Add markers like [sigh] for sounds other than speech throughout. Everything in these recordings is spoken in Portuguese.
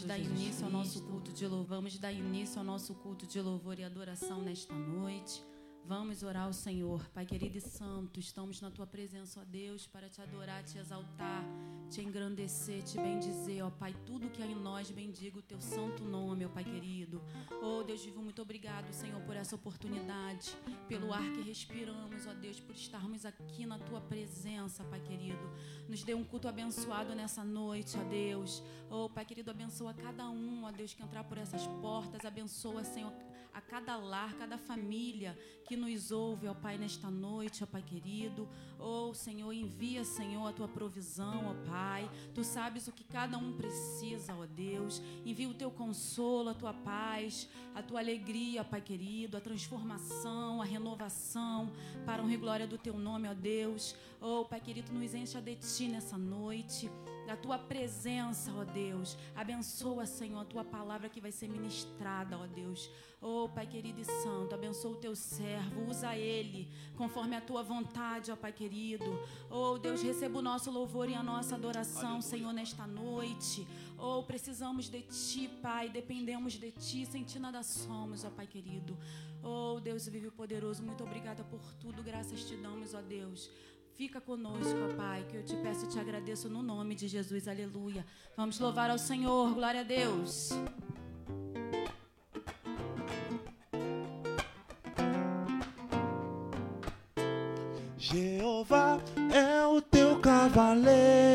Vamos dar início ao nosso culto de louvor. Vamos dar início ao nosso culto de louvor e adoração nesta noite. Vamos orar ao Senhor. Pai querido e santo, estamos na tua presença, ó Deus, para te adorar, te exaltar, te engrandecer, te bendizer, ó Pai. Tudo que há em nós, bendiga o teu santo nome, ó Pai querido. Oh Deus vivo, muito obrigado, Senhor, por essa oportunidade, pelo ar que respiramos, ó Deus, por estarmos aqui na tua presença, Pai querido. Nos dê um culto abençoado nessa noite, ó Deus. Oh Pai querido, abençoa cada um, ó Deus, que entrar por essas portas. Abençoa, Senhor, a cada lar, cada família que nos ouve, ó Pai, nesta noite, ó Pai querido. Oh, Senhor, envia, Senhor, a tua provisão, ó Pai. Tu sabes o que cada um precisa, ó Deus. Envia o teu consolo, a tua paz, a tua alegria, ó Pai querido, a transformação, a renovação para honra e glória do teu nome, ó Deus. Oh, Pai querido, nos encha de ti nessa noite da tua presença, ó Deus. Abençoa, Senhor, a tua palavra que vai ser ministrada, ó Deus. Oh, Pai querido e santo, abençoa o teu servo, usa ele conforme a tua vontade, ó Pai querido. Oh, Deus, receba o nosso louvor e a nossa adoração, Aleluia. Senhor, nesta noite. Oh, precisamos de ti, Pai, dependemos de ti, sem ti nada somos, ó Pai querido. Oh, Deus vive poderoso, muito obrigada por tudo, graças te damos, ó Deus. Fica conosco, Pai, que eu te peço e te agradeço no nome de Jesus. Aleluia. Vamos louvar ao Senhor. Glória a Deus. Jeová é o teu cavaleiro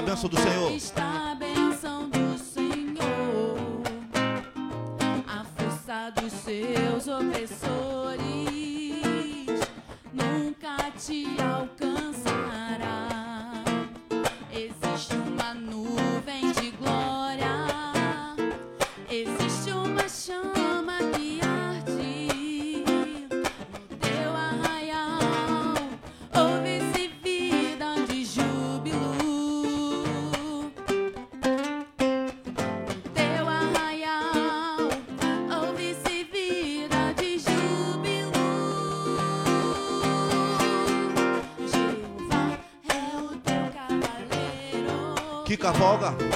a do Senhor. Cavalga.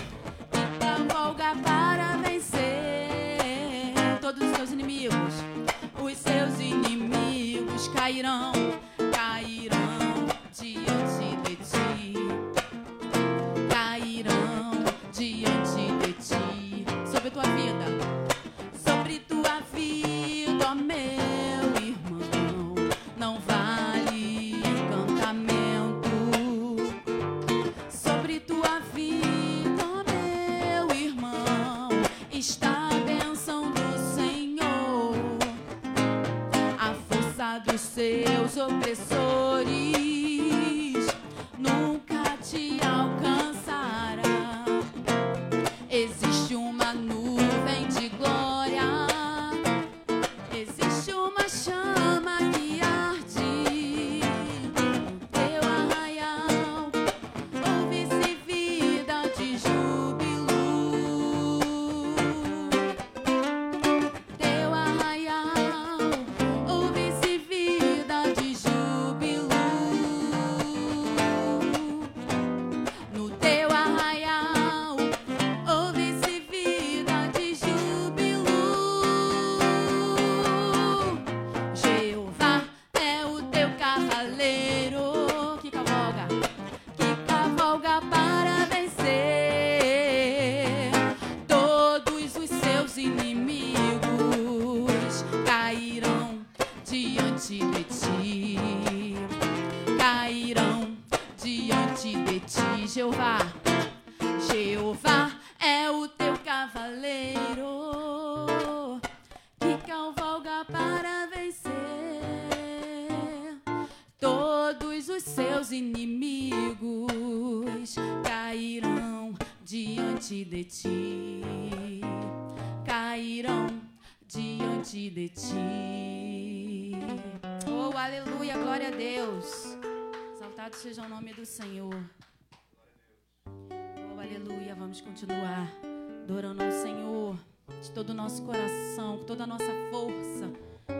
Nosso coração, com toda a nossa força,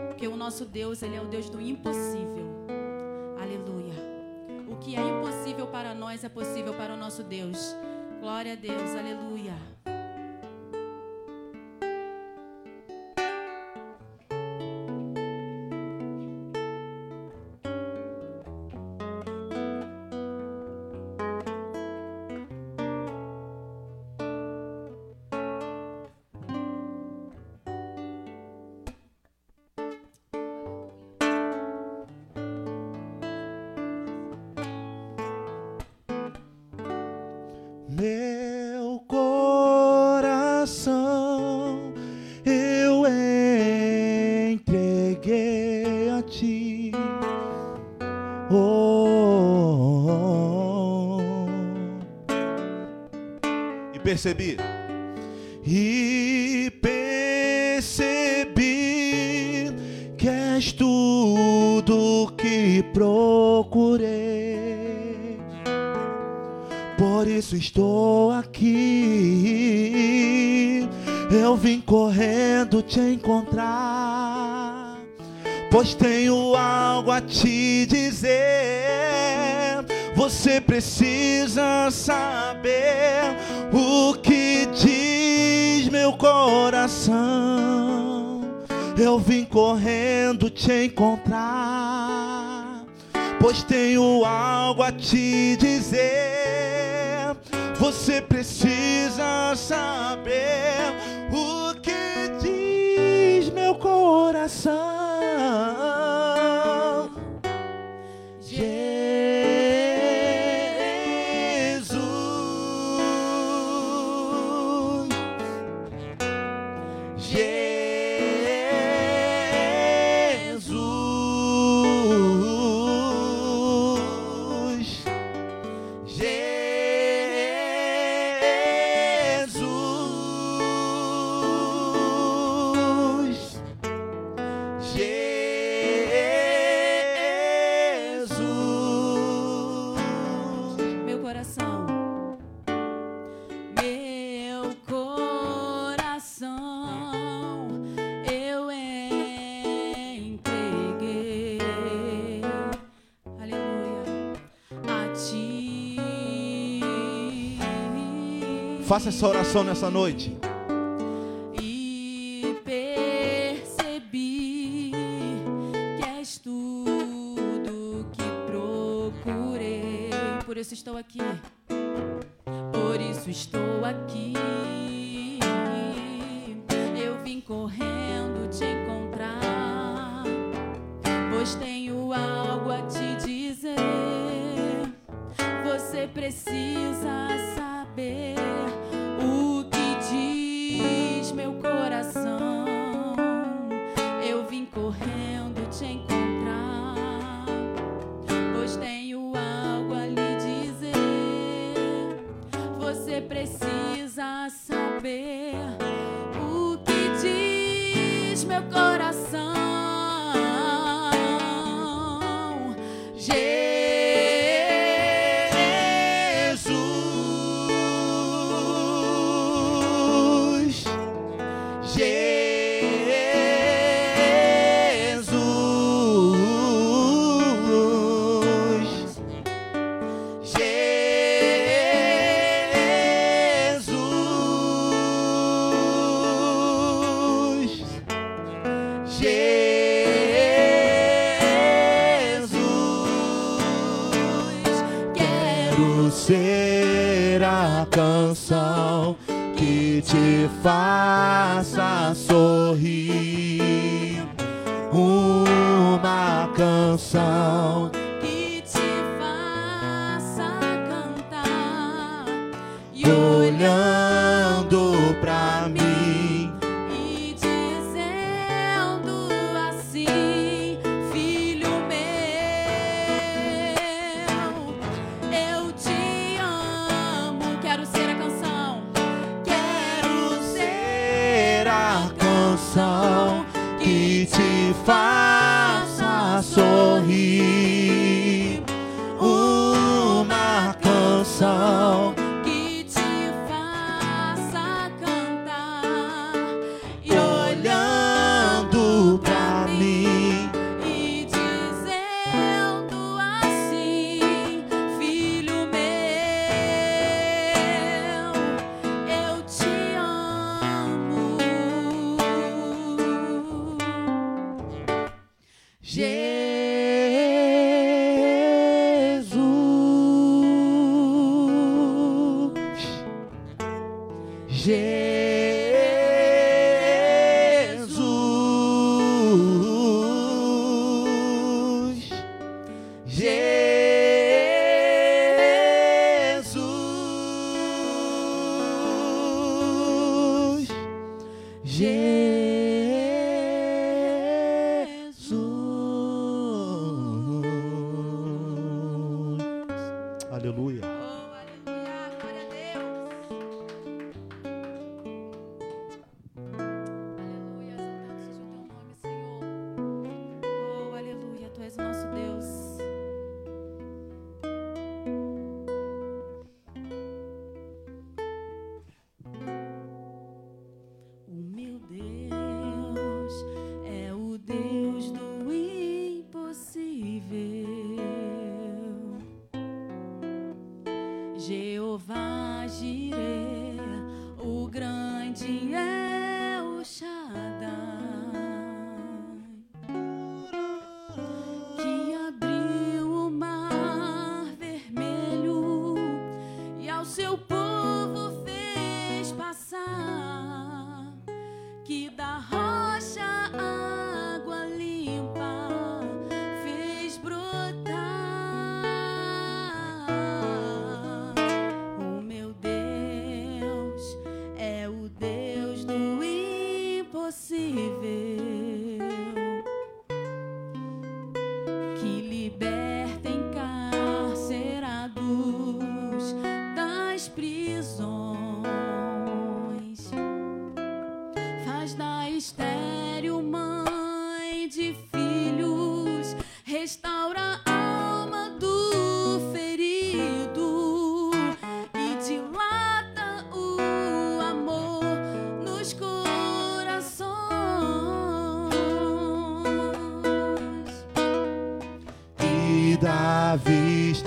porque o nosso Deus, ele é o Deus do impossível. Aleluia. O que é impossível para nós é possível para o nosso Deus. Glória a Deus, aleluia. Percebi. E percebi que és tudo que procurei. Por isso estou aqui. Eu vim correndo te encontrar, pois tenho algo a te dizer. Você precisa saber coração. Eu vim correndo te encontrar pois tenho algo a te dizer. Você precisa saber o que diz meu coração. Faça essa oração nessa noite.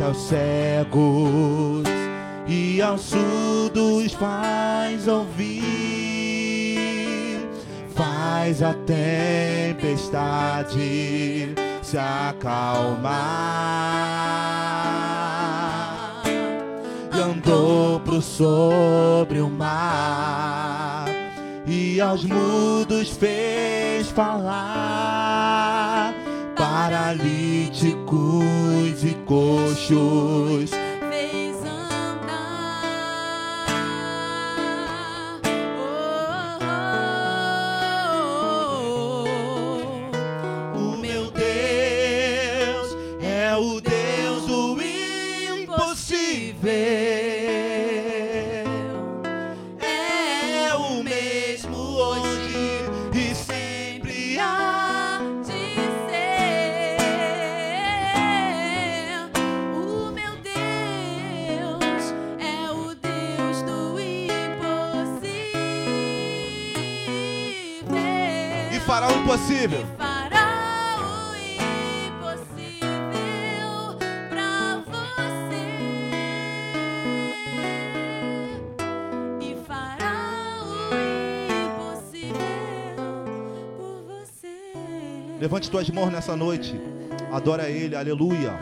Aos cegos e aos surdos faz ouvir, faz a tempestade se acalmar. E andou pro sobre o mar e aos mudos fez falar. Paralíticos e coxos você. levante tuas mãos nessa noite adora ele aleluia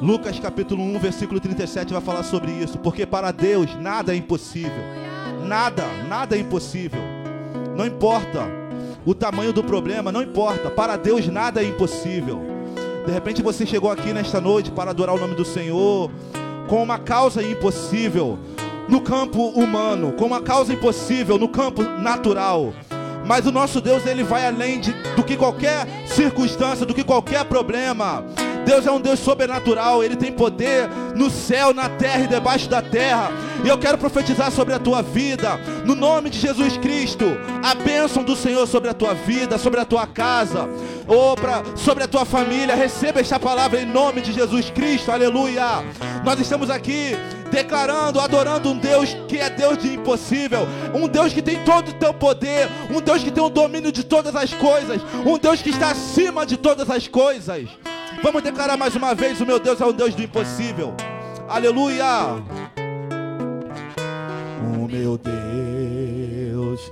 Lucas capítulo 1, versículo 37 vai falar sobre isso, porque para Deus nada é impossível. Nada, nada é impossível. Não importa o tamanho do problema, não importa. Para Deus nada é impossível. De repente você chegou aqui nesta noite para adorar o nome do Senhor com uma causa impossível no campo humano, com uma causa impossível no campo natural. Mas o nosso Deus, ele vai além de, do que qualquer circunstância, do que qualquer problema. Deus é um Deus sobrenatural, Ele tem poder no céu, na terra e debaixo da terra. E eu quero profetizar sobre a tua vida, no nome de Jesus Cristo, a bênção do Senhor sobre a tua vida, sobre a tua casa, ou pra, sobre a tua família. Receba esta palavra em nome de Jesus Cristo, aleluia. Nós estamos aqui declarando, adorando um Deus que é Deus de impossível, um Deus que tem todo o teu poder, um Deus que tem o domínio de todas as coisas, um Deus que está acima de todas as coisas. Vamos declarar mais uma vez: o meu Deus é um Deus do impossível. Aleluia. O meu Deus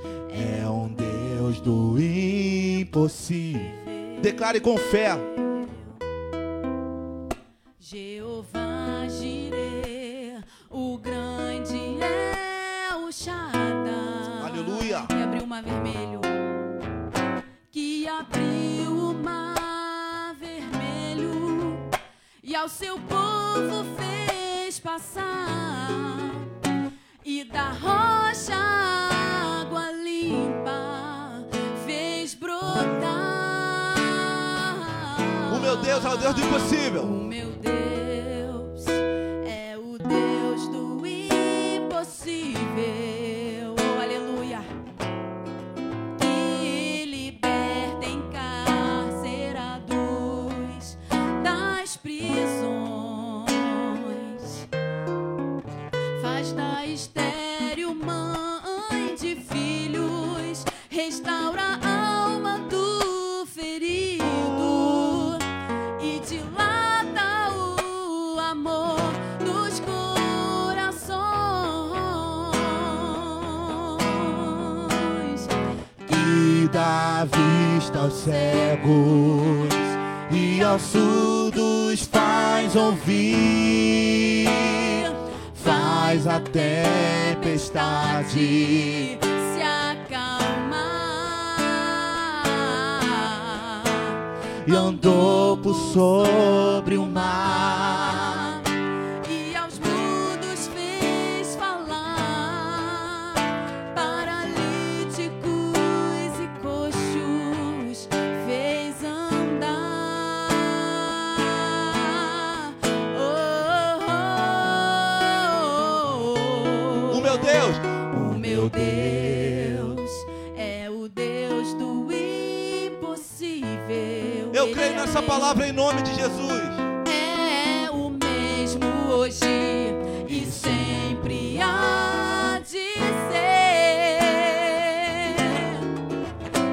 Deus do impossível. Declare com fé. Jeová Jireh, o grande é o Shaddai. Aleluia. Que abriu o mar vermelho. Que abriu o mar vermelho. E ao seu povo fez passar. E da rocha meu Deus é o Deus do impossível. O meu Deus dá vista aos cegos e aos surdos faz ouvir, faz a tempestade se acalmar e andou por sobre o mar. O palavra em nome de Jesus. É o mesmo hoje e sempre há de ser.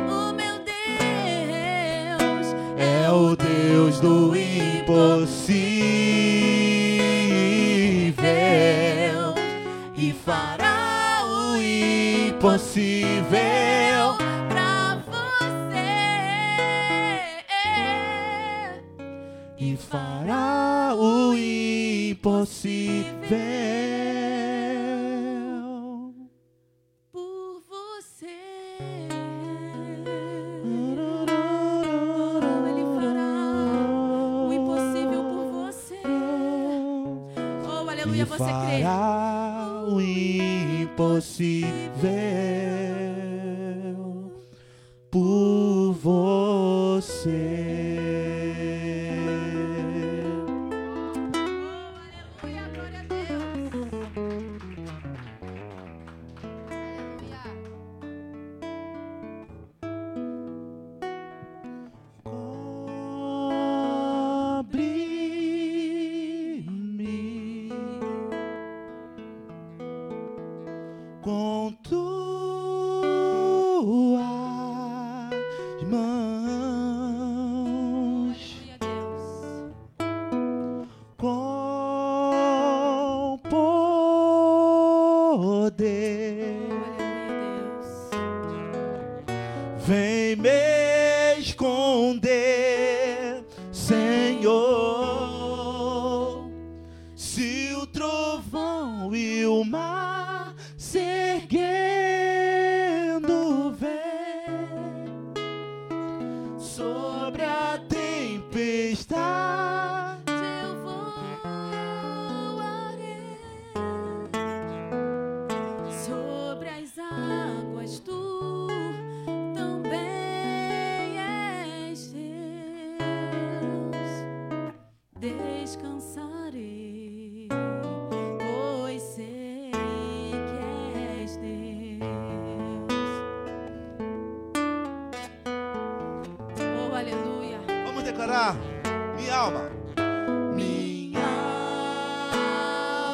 O meu Deus É o Deus do impossível impossível. Minha alma. Minha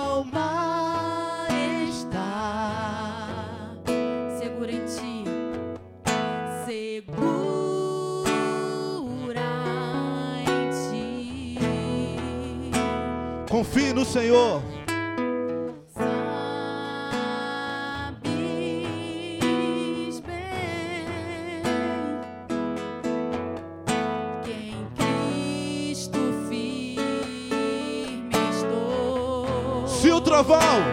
alma está segura em ti. segura em ti. Confie no Senhor. Trovão,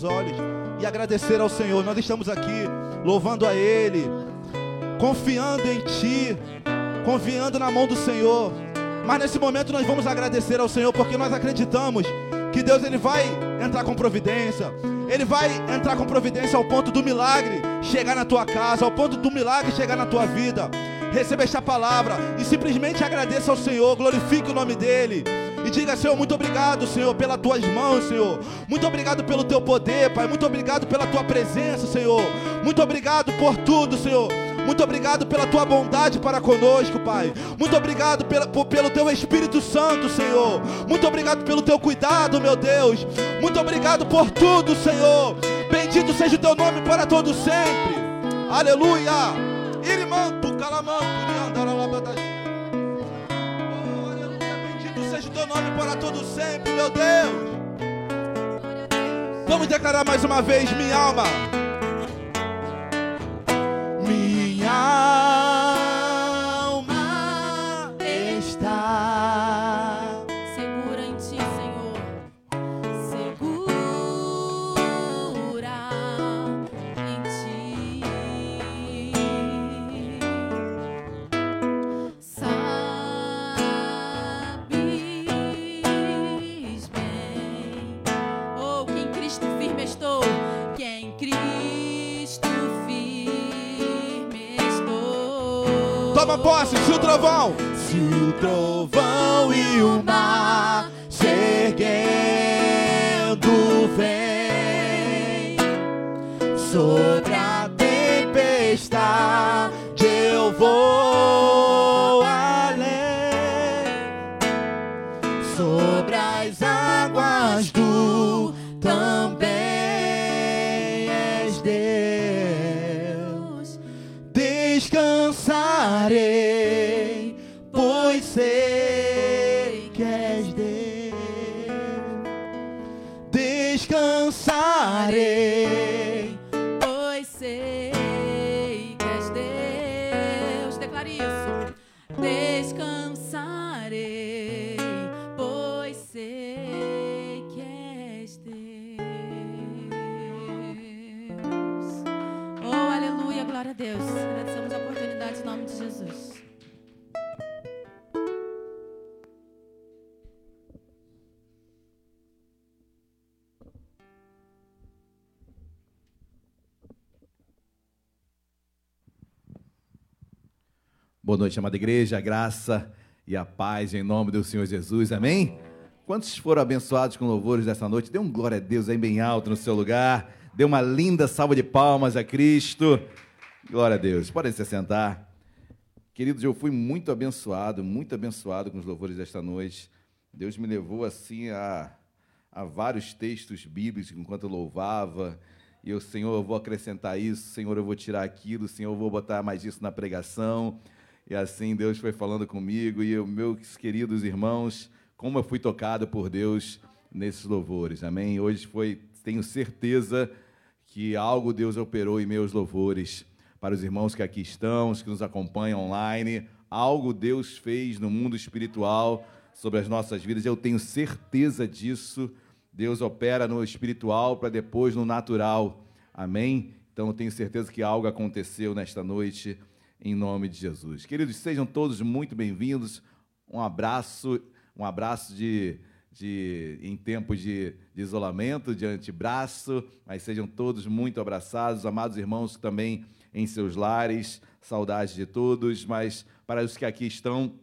fechar os teus olhos e agradecer ao Senhor. Nós estamos aqui louvando a Ele, confiando em Ti, confiando na mão do Senhor. Mas nesse momento nós vamos agradecer ao Senhor porque nós acreditamos que Deus ele vai entrar com providência. Ele vai entrar com providência ao ponto do milagre chegar na tua casa, ao ponto do milagre chegar na tua vida. Receba esta palavra e simplesmente agradeça ao Senhor, glorifique o nome dele. Diga, Senhor, muito obrigado, Senhor, pelas tuas mãos, Senhor. Muito obrigado pelo teu poder, Pai. Muito obrigado pela tua presença, Senhor. Muito obrigado por tudo, Senhor. Muito obrigado pela tua bondade para conosco, Pai. Muito obrigado pela- por- pelo teu Espírito Santo, Senhor. Muito obrigado pelo teu cuidado, meu Deus. Muito obrigado por tudo, Senhor. Bendito seja o teu nome para todo sempre. Aleluia. Niandaralabadash. Oh, o teu nome para todo sempre, meu Deus. Vamos declarar mais uma vez, minha alma. Minha posse, se o trovão. Se o trovão e o mar Boa noite, amada igreja, a graça e a paz em nome do Senhor Jesus, amém? Quantos foram abençoados com louvores dessa noite? Dê um glória a Deus aí bem alto no seu lugar, dê uma linda salva de palmas a Cristo. Glória a Deus, podem se sentar. Queridos, eu fui muito abençoado, muito abençoado com os louvores desta noite. Deus me levou assim a, a vários textos bíblicos enquanto eu louvava. E eu, Senhor, eu vou acrescentar isso, Senhor, eu vou tirar aquilo, Senhor, eu vou botar mais isso na pregação. E assim Deus foi falando comigo e eu, meus queridos irmãos, como eu fui tocado por Deus nesses louvores. Amém. Hoje foi, tenho certeza que algo Deus operou em meus louvores para os irmãos que aqui estão, os que nos acompanham online. Algo Deus fez no mundo espiritual sobre as nossas vidas. Eu tenho certeza disso. Deus opera no espiritual para depois no natural. Amém? Então eu tenho certeza que algo aconteceu nesta noite, em nome de Jesus. Queridos, sejam todos muito bem-vindos. Um abraço, um abraço de, de em tempos de, de, isolamento, de antebraço, mas sejam todos muito abraçados, amados irmãos também em seus lares, saudade de todos, mas para os que aqui estão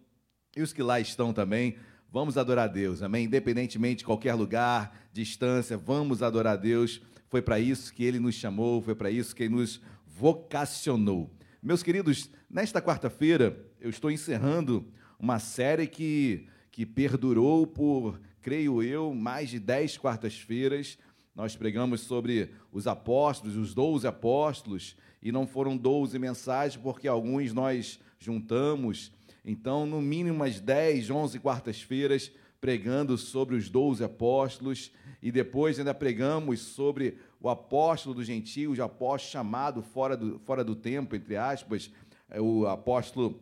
e os que lá estão também, vamos adorar a Deus, amém? Independentemente de qualquer lugar, distância, vamos adorar a Deus. Foi para isso que Ele nos chamou, foi para isso que Ele nos vocacionou. Meus queridos, nesta quarta-feira eu estou encerrando uma série que, que perdurou por, creio eu, mais de dez quartas-feiras. Nós pregamos sobre os apóstolos, os doze apóstolos, e não foram 12 mensagens, porque alguns nós juntamos. Então, no mínimo umas 10, 11 quartas-feiras, pregando sobre os 12 apóstolos, e depois ainda pregamos sobre o apóstolo dos gentios, o apóstolo chamado fora do, fora do tempo, entre aspas, é o apóstolo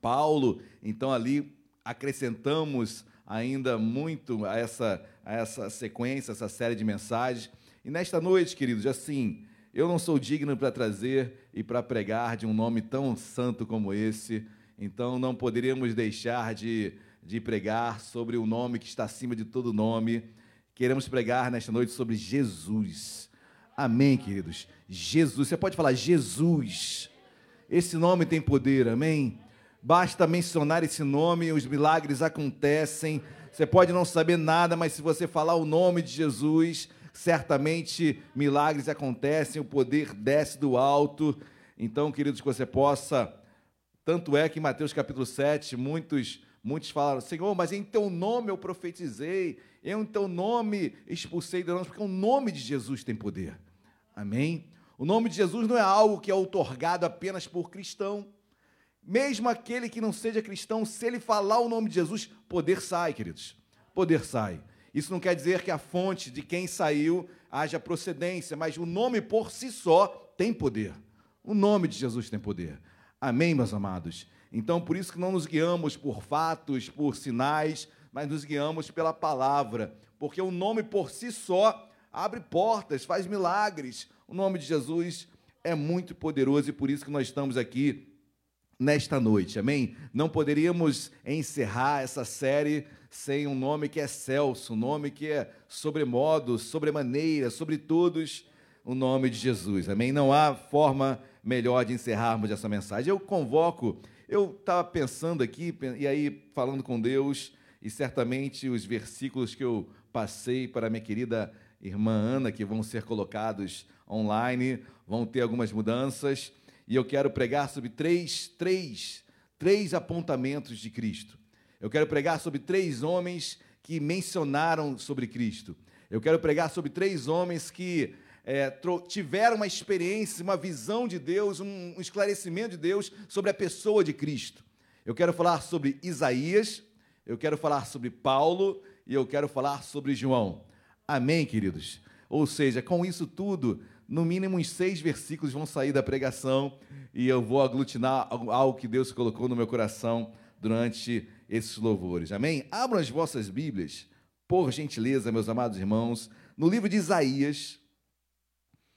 Paulo. Então, ali acrescentamos ainda muito a essa, a essa sequência, essa série de mensagens. E nesta noite, queridos, assim, eu não sou digno para trazer e para pregar de um nome tão santo como esse, então não poderíamos deixar de, de pregar sobre o nome que está acima de todo nome. Queremos pregar nesta noite sobre Jesus. Amém, queridos? Jesus, você pode falar Jesus. Esse nome tem poder, amém? Basta mencionar esse nome, os milagres acontecem. Você pode não saber nada, mas se você falar o nome de Jesus, certamente milagres acontecem, o poder desce do alto. Então, queridos, que você possa. Tanto é que em Mateus capítulo 7, muitos, muitos falaram: Senhor, mas em teu nome eu profetizei, eu em teu nome expulsei demônios, porque o nome de Jesus tem poder. Amém? O nome de Jesus não é algo que é otorgado apenas por cristão. Mesmo aquele que não seja cristão, se ele falar o nome de Jesus, poder sai, queridos. Poder sai. Isso não quer dizer que a fonte de quem saiu haja procedência, mas o nome por si só tem poder. O nome de Jesus tem poder. Amém, meus amados? Então, por isso que não nos guiamos por fatos, por sinais, mas nos guiamos pela palavra, porque o nome por si só abre portas, faz milagres. O nome de Jesus é muito poderoso e por isso que nós estamos aqui nesta noite. Amém? Não poderíamos encerrar essa série sem um nome que é Celso, um nome que é sobremodo, sobremaneira, sobre todos, o nome de Jesus. Amém? Não há forma melhor de encerrarmos essa mensagem. Eu convoco, eu estava pensando aqui, e aí falando com Deus, e certamente os versículos que eu passei para minha querida irmã Ana, que vão ser colocados online, vão ter algumas mudanças, e eu quero pregar sobre três, três, três apontamentos de Cristo. Eu quero pregar sobre três homens que mencionaram sobre Cristo. Eu quero pregar sobre três homens que é, tiveram uma experiência, uma visão de Deus, um, um esclarecimento de Deus sobre a pessoa de Cristo. Eu quero falar sobre Isaías, eu quero falar sobre Paulo e eu quero falar sobre João. Amém, queridos? Ou seja, com isso tudo, no mínimo uns seis versículos vão sair da pregação e eu vou aglutinar algo que Deus colocou no meu coração durante esses louvores. Amém? Abram as vossas Bíblias, por gentileza, meus amados irmãos, no livro de Isaías,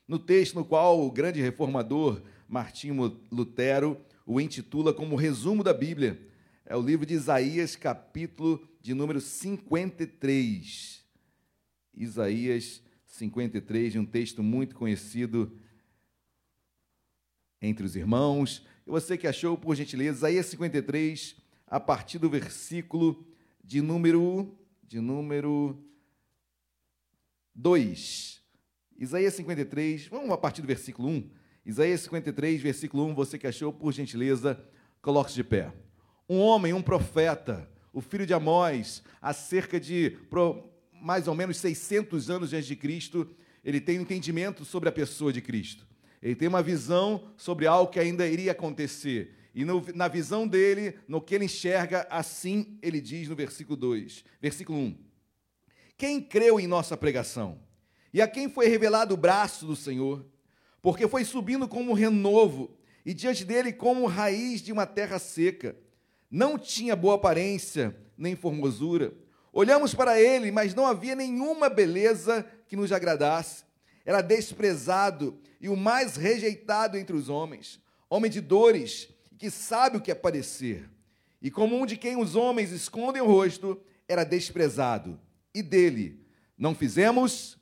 no texto no qual o grande reformador Martinho Lutero o intitula como resumo da Bíblia. É o livro de Isaías, capítulo de número 53. Isaías 53, um texto muito conhecido entre os irmãos, E você que achou, por gentileza, Isaías 53, a partir do versículo de número de número 2. Isaías 53, vamos a partir do versículo 1. Isaías 53, versículo 1, você que achou, por gentileza, coloque-se de pé. Um homem, um profeta, o filho de Amós, há cerca de mais ou menos 600 anos antes de Cristo, ele tem um entendimento sobre a pessoa de Cristo. Ele tem uma visão sobre algo que ainda iria acontecer. E no, na visão dele, no que ele enxerga, assim ele diz no versículo 2, versículo 1. Quem creu em nossa pregação? E a quem foi revelado o braço do Senhor? Porque foi subindo como um renovo, e diante dele como raiz de uma terra seca. Não tinha boa aparência, nem formosura. Olhamos para ele, mas não havia nenhuma beleza que nos agradasse. Era desprezado e o mais rejeitado entre os homens, homem de dores, que sabe o que é padecer. E como um de quem os homens escondem o rosto, era desprezado. E dele não fizemos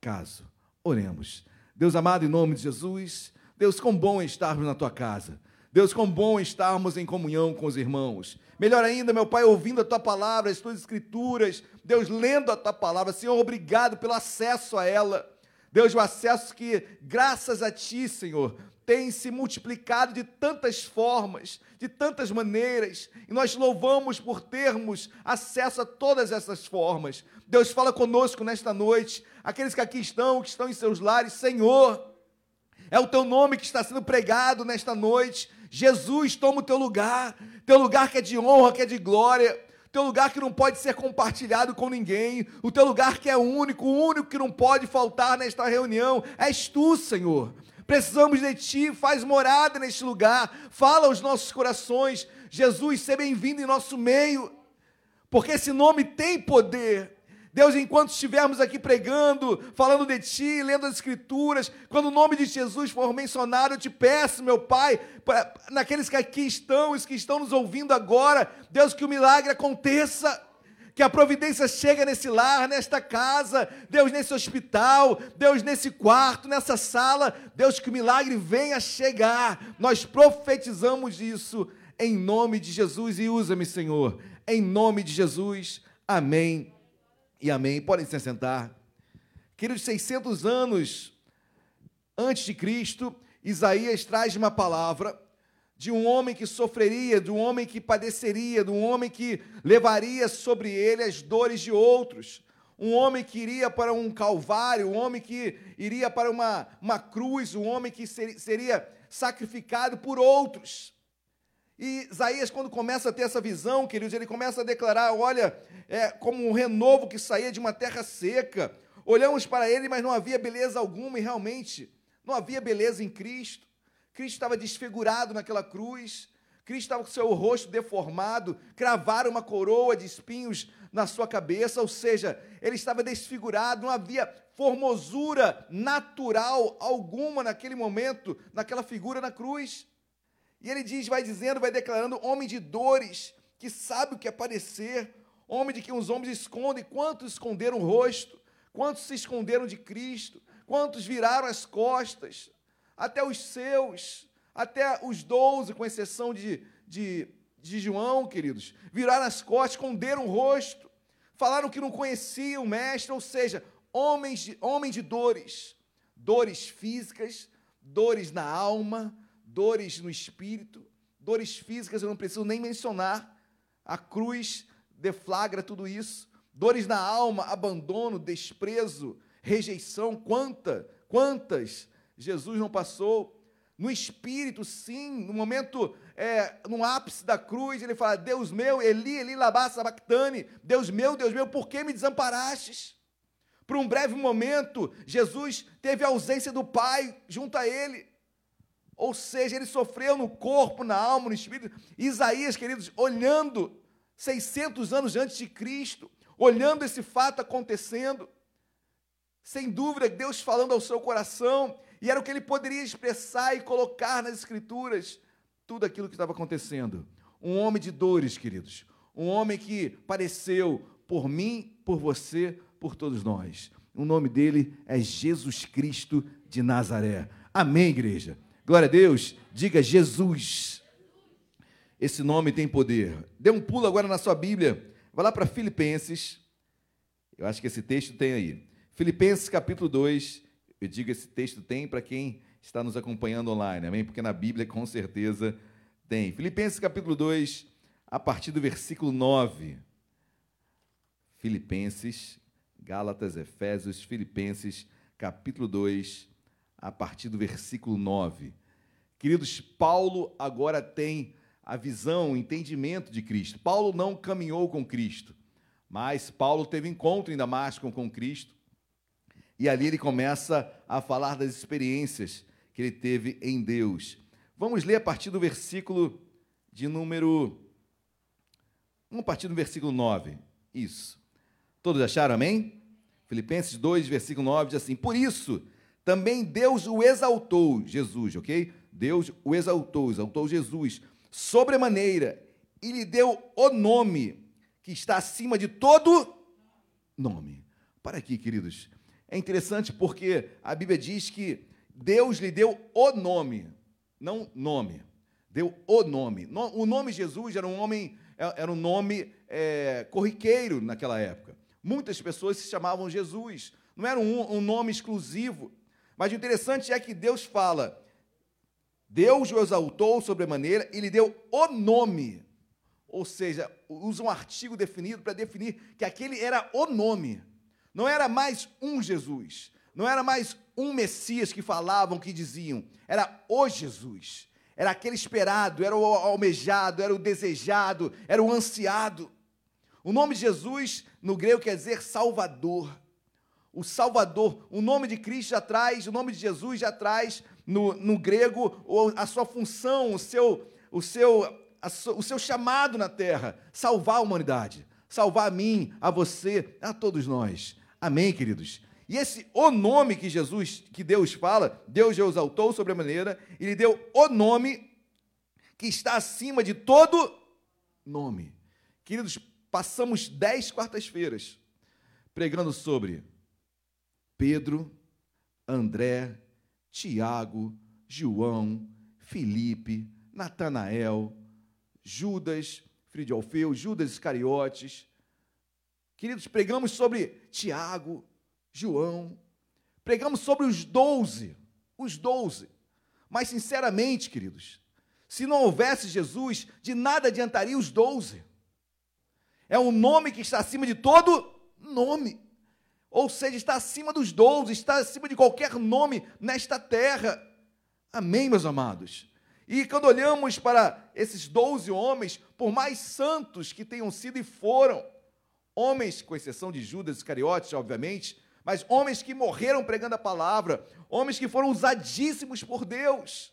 caso. Oremos. Deus amado, em nome de Jesus, Deus, quão bom é estarmos na tua casa. Deus, quão bom estarmos em comunhão com os irmãos. Melhor ainda, meu Pai, ouvindo a tua palavra, as tuas escrituras. Deus, lendo a tua palavra. Senhor, obrigado pelo acesso a ela. Deus, o acesso que, graças a ti, Senhor, tem se multiplicado de tantas formas, de tantas maneiras, e nós louvamos por termos acesso a todas essas formas. Deus fala conosco nesta noite, aqueles que aqui estão, que estão em seus lares, Senhor, é o teu nome que está sendo pregado nesta noite. Jesus, toma o teu lugar, teu lugar que é de honra, que é de glória, teu lugar que não pode ser compartilhado com ninguém, o teu lugar que é único, o único que não pode faltar nesta reunião, és tu, Senhor. Precisamos de ti, faz morada neste lugar, fala aos nossos corações. Jesus, seja bem-vindo em nosso meio, porque esse nome tem poder. Deus, enquanto estivermos aqui pregando, falando de Ti, lendo as Escrituras, quando o nome de Jesus for mencionado, eu te peço, meu Pai, pra, naqueles que aqui estão, os que estão nos ouvindo agora, Deus, que o milagre aconteça que a providência chegue nesse lar, nesta casa, Deus, nesse hospital, Deus, nesse quarto, nessa sala, Deus, que o milagre venha chegar. Nós profetizamos isso em nome de Jesus e usa-me, Senhor, em nome de Jesus. Amém e amém. Podem se sentar. Queridos, 600 anos antes de Cristo, Isaías traz uma palavra de um homem que sofreria, de um homem que padeceria, de um homem que levaria sobre ele as dores de outros. Um homem que iria para um calvário, um homem que iria para uma, uma cruz, um homem que ser, seria sacrificado por outros. E Isaías, quando começa a ter essa visão, queridos, ele começa a declarar: olha, é como um renovo que saía de uma terra seca. Olhamos para ele, mas não havia beleza alguma, e realmente não havia beleza em Cristo. Cristo estava desfigurado naquela cruz. Cristo estava com seu rosto deformado, cravaram uma coroa de espinhos na sua cabeça, ou seja, ele estava desfigurado, não havia formosura natural alguma naquele momento, naquela figura na cruz. E ele diz, vai dizendo, vai declarando, homem de dores, que sabe o que é padecer, homem de quem os homens escondem. Quantos esconderam o rosto? Quantos se esconderam de Cristo? Quantos viraram as costas? Até os seus, até os doze, com exceção de, de, de João, queridos, viraram as costas, esconderam o rosto, falaram que não conheciam o Mestre, ou seja, homens de, homem de dores, dores físicas, dores na alma, dores no espírito, dores físicas eu não preciso nem mencionar, a cruz deflagra tudo isso. Dores na alma, abandono, desprezo, rejeição, quanta, quantas Jesus não passou. No espírito, sim, no momento, é, no ápice da cruz, ele fala: Deus meu, Eli, Eli, labá, sabactane, Deus meu, Deus meu, por que me desamparastes? Por um breve momento, Jesus teve a ausência do Pai junto a ele. Ou seja, ele sofreu no corpo, na alma, no espírito. Isaías, queridos, olhando 600 anos antes de Cristo, olhando esse fato acontecendo, sem dúvida, Deus falando ao seu coração, e era o que ele poderia expressar e colocar nas Escrituras, tudo aquilo que estava acontecendo. Um homem de dores, queridos, um homem que padeceu por mim, por você, por todos nós. O nome dele é Jesus Cristo de Nazaré. Amém, igreja? Glória a Deus. Diga Jesus. Esse nome tem poder. Dê um pulo agora na sua Bíblia. Vai lá para Filipenses. Eu acho que esse texto tem aí. Filipenses capítulo 2. Eu digo esse texto tem para quem está nos acompanhando online, amém? Porque na Bíblia com certeza tem. Filipenses capítulo 2, a partir do versículo 9. Filipenses, Gálatas, Efésios, Filipenses, capítulo 2, a partir do versículo 9. Queridos, Paulo agora tem a visão, o entendimento de Cristo. Paulo não caminhou com Cristo, mas Paulo teve encontro em Damasco com Cristo. E ali ele começa a falar das experiências que ele teve em Deus. Vamos ler a partir do versículo de número. Vamos partir do versículo 9. Isso. Todos acharam, amém? Filipenses 2, versículo 9 diz assim: Por isso, também Deus o exaltou, Jesus, ok? Deus o exaltou, exaltou Jesus, sobremaneira, e lhe deu o nome que está acima de todo nome. Para aqui, queridos. É interessante porque a Bíblia diz que Deus lhe deu o nome, não nome, deu o nome. O nome Jesus era um homem, é, era um nome é, corriqueiro naquela época. Muitas pessoas se chamavam Jesus, não era um, um nome exclusivo. Mas o interessante é que Deus fala, Deus o exaltou sobremaneira e lhe deu o nome. Ou seja, usa um artigo definido para definir que aquele era o nome. Não era mais um Jesus. Não era mais um Messias que falavam, que diziam. Era o Jesus. Era aquele esperado, era o almejado, era o desejado, era o ansiado. O nome de Jesus, no grego, quer dizer Salvador. O Salvador, o nome de Cristo já traz, o nome de Jesus já traz no, no grego a sua função, o seu, o, seu, o seu chamado na terra: salvar a humanidade, salvar a mim, a você, a todos nós. Amém, queridos? E esse o nome que Jesus, que Deus fala, Deus já exaltou sobremaneira, e lhe deu o nome que está acima de todo nome. Queridos, passamos dez quartas-feiras pregando sobre Pedro, André, Tiago, João, Felipe, Natanael, Judas, filho de Alfeu, Judas Iscariotes. Queridos, pregamos sobre Tiago, João, pregamos sobre os doze, os doze. Mas, sinceramente, queridos, se não houvesse Jesus, de nada adiantaria os doze. É um nome que está acima de todo nome. Ou seja, está acima dos doze, está acima de qualquer nome nesta terra. Amém, meus amados? E quando olhamos para esses doze homens, por mais santos que tenham sido e foram, homens, com exceção de Judas Iscariotes, obviamente, mas homens que morreram pregando a palavra, homens que foram usadíssimos por Deus.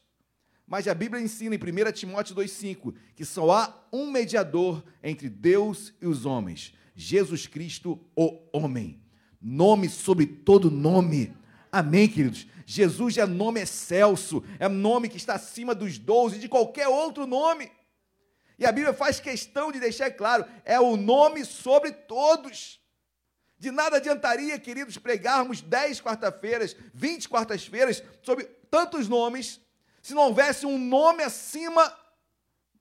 Mas a Bíblia ensina em 1 Timóteo 2,5 que só há um mediador entre Deus e os homens: Jesus Cristo, o homem. Nome sobre todo nome. Amém, queridos? Jesus é nome excelso, é nome que está acima dos doze, de qualquer outro nome. E a Bíblia faz questão de deixar claro: é o nome sobre todos. De nada adiantaria, queridos, pregarmos 10 quarta-feiras, 20 quartas-feiras sobre tantos nomes, se não houvesse um nome acima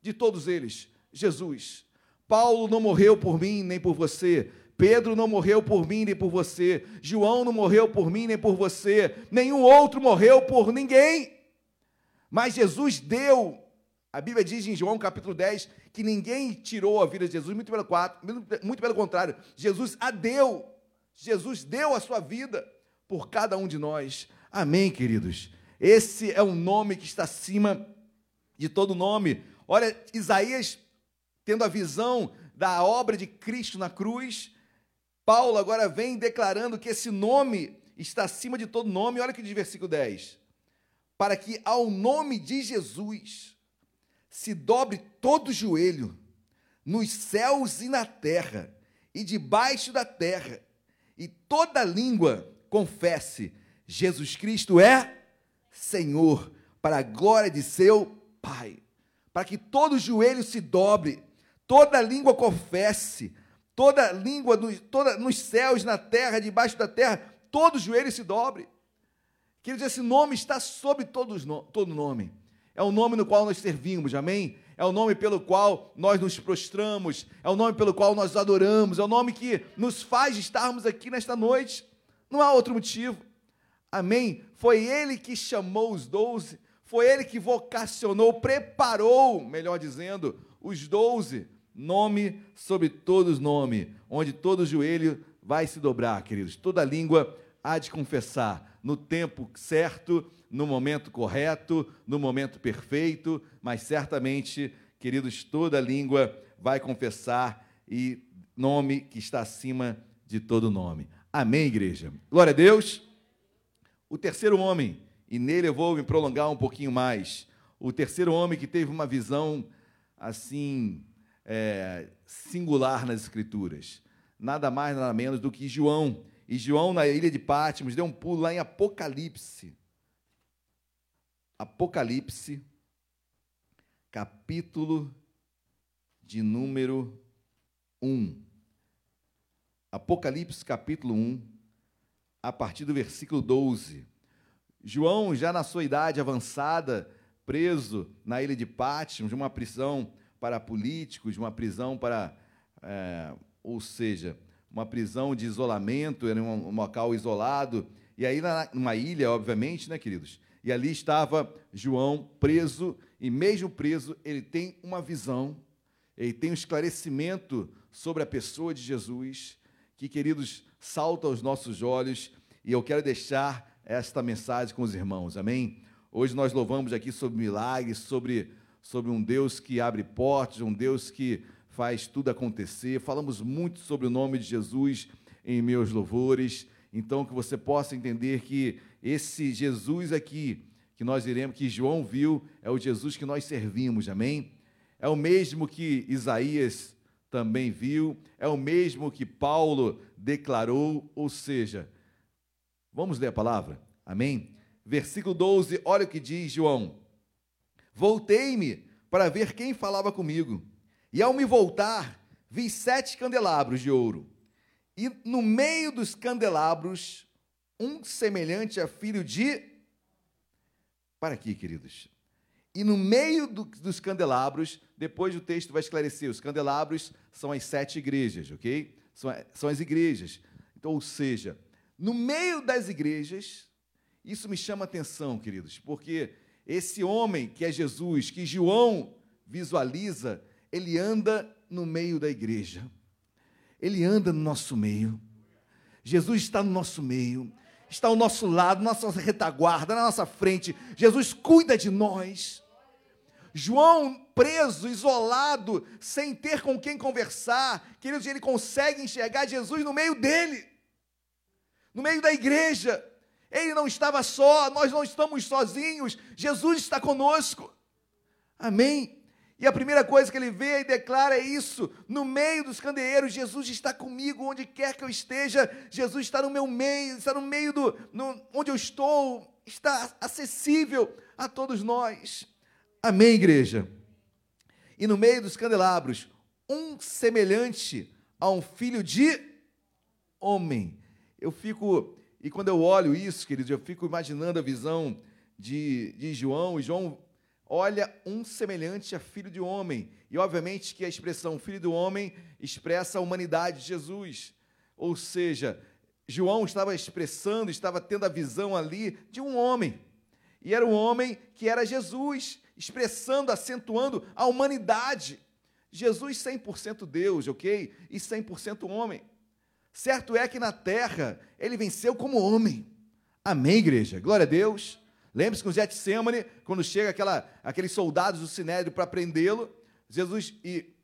de todos eles: Jesus. Paulo não morreu por mim nem por você. Pedro não morreu por mim nem por você. João não morreu por mim nem por você. Nenhum outro morreu por ninguém. Mas Jesus deu. A Bíblia diz em João capítulo 10 que ninguém tirou a vida de Jesus, muito pelo, muito pelo contrário, Jesus a deu. Jesus deu a sua vida por cada um de nós. Amém, queridos? Esse é um nome que está acima de todo nome. Olha, Isaías, tendo a visão da obra de Cristo na cruz, Paulo agora vem declarando que esse nome está acima de todo nome. Olha que diz versículo 10. Para que ao nome de Jesus se dobre todo joelho, nos céus e na terra, e debaixo da terra, e toda língua confesse: Jesus Cristo é Senhor, para a glória de seu Pai. Para que todo joelho se dobre, toda língua confesse, toda língua, toda, nos céus, na terra, debaixo da terra, todo joelho se dobre. Queridos, esse nome está sobre todos, todo nome. É o nome no qual nós servimos, amém? É o nome pelo qual nós nos prostramos, é o nome pelo qual nós adoramos, é o nome que nos faz estarmos aqui nesta noite. Não há outro motivo. Amém? Foi ele que chamou os doze, foi ele que vocacionou, preparou, melhor dizendo, os doze. Nome sobre todos nome, onde todo joelho vai se dobrar, queridos. Toda língua há de confessar no tempo certo, no momento correto, no momento perfeito, mas certamente, queridos, toda língua vai confessar e nome que está acima de todo nome. Amém, igreja? Glória a Deus. O terceiro homem, e nele eu vou me prolongar um pouquinho mais. O terceiro homem que teve uma visão assim é, singular nas Escrituras. Nada mais, nada menos do que João e João, na ilha de Pátimos, deu um pulo lá em Apocalipse. Apocalipse, capítulo de número 1. Apocalipse, capítulo 1, a partir do versículo 12. João, já na sua idade avançada, preso na ilha de Pátimos, uma prisão para políticos, uma prisão para. É, ou seja, uma prisão de isolamento, era um, um local isolado, e aí numa ilha, obviamente, né, queridos? E ali estava João preso, e mesmo preso, ele tem uma visão, ele tem um esclarecimento sobre a pessoa de Jesus, que, queridos, salta aos nossos olhos, e eu quero deixar esta mensagem com os irmãos, amém? Hoje nós louvamos aqui sobre milagres, sobre, sobre um Deus que abre portas, um Deus que faz tudo acontecer. Falamos muito sobre o nome de Jesus em meus louvores. Então, que você possa entender que esse Jesus aqui, que nós iremos, que João viu, é o Jesus que nós servimos, amém? É o mesmo que Isaías também viu, é o mesmo que Paulo declarou, ou seja, vamos ler a palavra, amém? Versículo 12, olha o que diz João: Voltei-me para ver quem falava comigo. E ao me voltar, vi sete candelabros de ouro. E no meio dos candelabros, um semelhante a filho de. Para aqui, queridos. E no meio do, dos candelabros, depois o texto vai esclarecer: os candelabros são as sete igrejas, ok? São, são as igrejas. Então, ou seja, no meio das igrejas, isso me chama atenção, queridos, porque esse homem que é Jesus, que João visualiza, ele anda no meio da igreja. Ele anda no nosso meio. Jesus está no nosso meio, está ao nosso lado, na nossa retaguarda, na nossa frente. Jesus cuida de nós. João preso, isolado, sem ter com quem conversar, queridos, ele consegue enxergar Jesus no meio dele, no meio da igreja. Ele não estava só, nós não estamos sozinhos, Jesus está conosco. Amém. E a primeira coisa que ele vê e declara é isso: no meio dos candeeiros, Jesus está comigo onde quer que eu esteja, Jesus está no meu meio, está no meio do no, onde eu estou, está acessível a todos nós. Amém, igreja? E no meio dos candelabros, um semelhante a um filho de homem. Eu fico, e quando eu olho isso, queridos, eu fico imaginando a visão de, de João, e João olha um semelhante a filho de homem. E obviamente que a expressão filho do homem expressa a humanidade de Jesus. Ou seja, João estava expressando, estava tendo a visão ali de um homem. E era um homem que era Jesus, expressando, acentuando a humanidade. Jesus 100% Deus, ok? E 100% homem. Certo é que na terra ele venceu como homem. Amém, igreja? Glória a Deus. Lembre-se que o Getsemane, quando chega aquela, aqueles soldados do Sinédrio para prendê-lo, Jesus e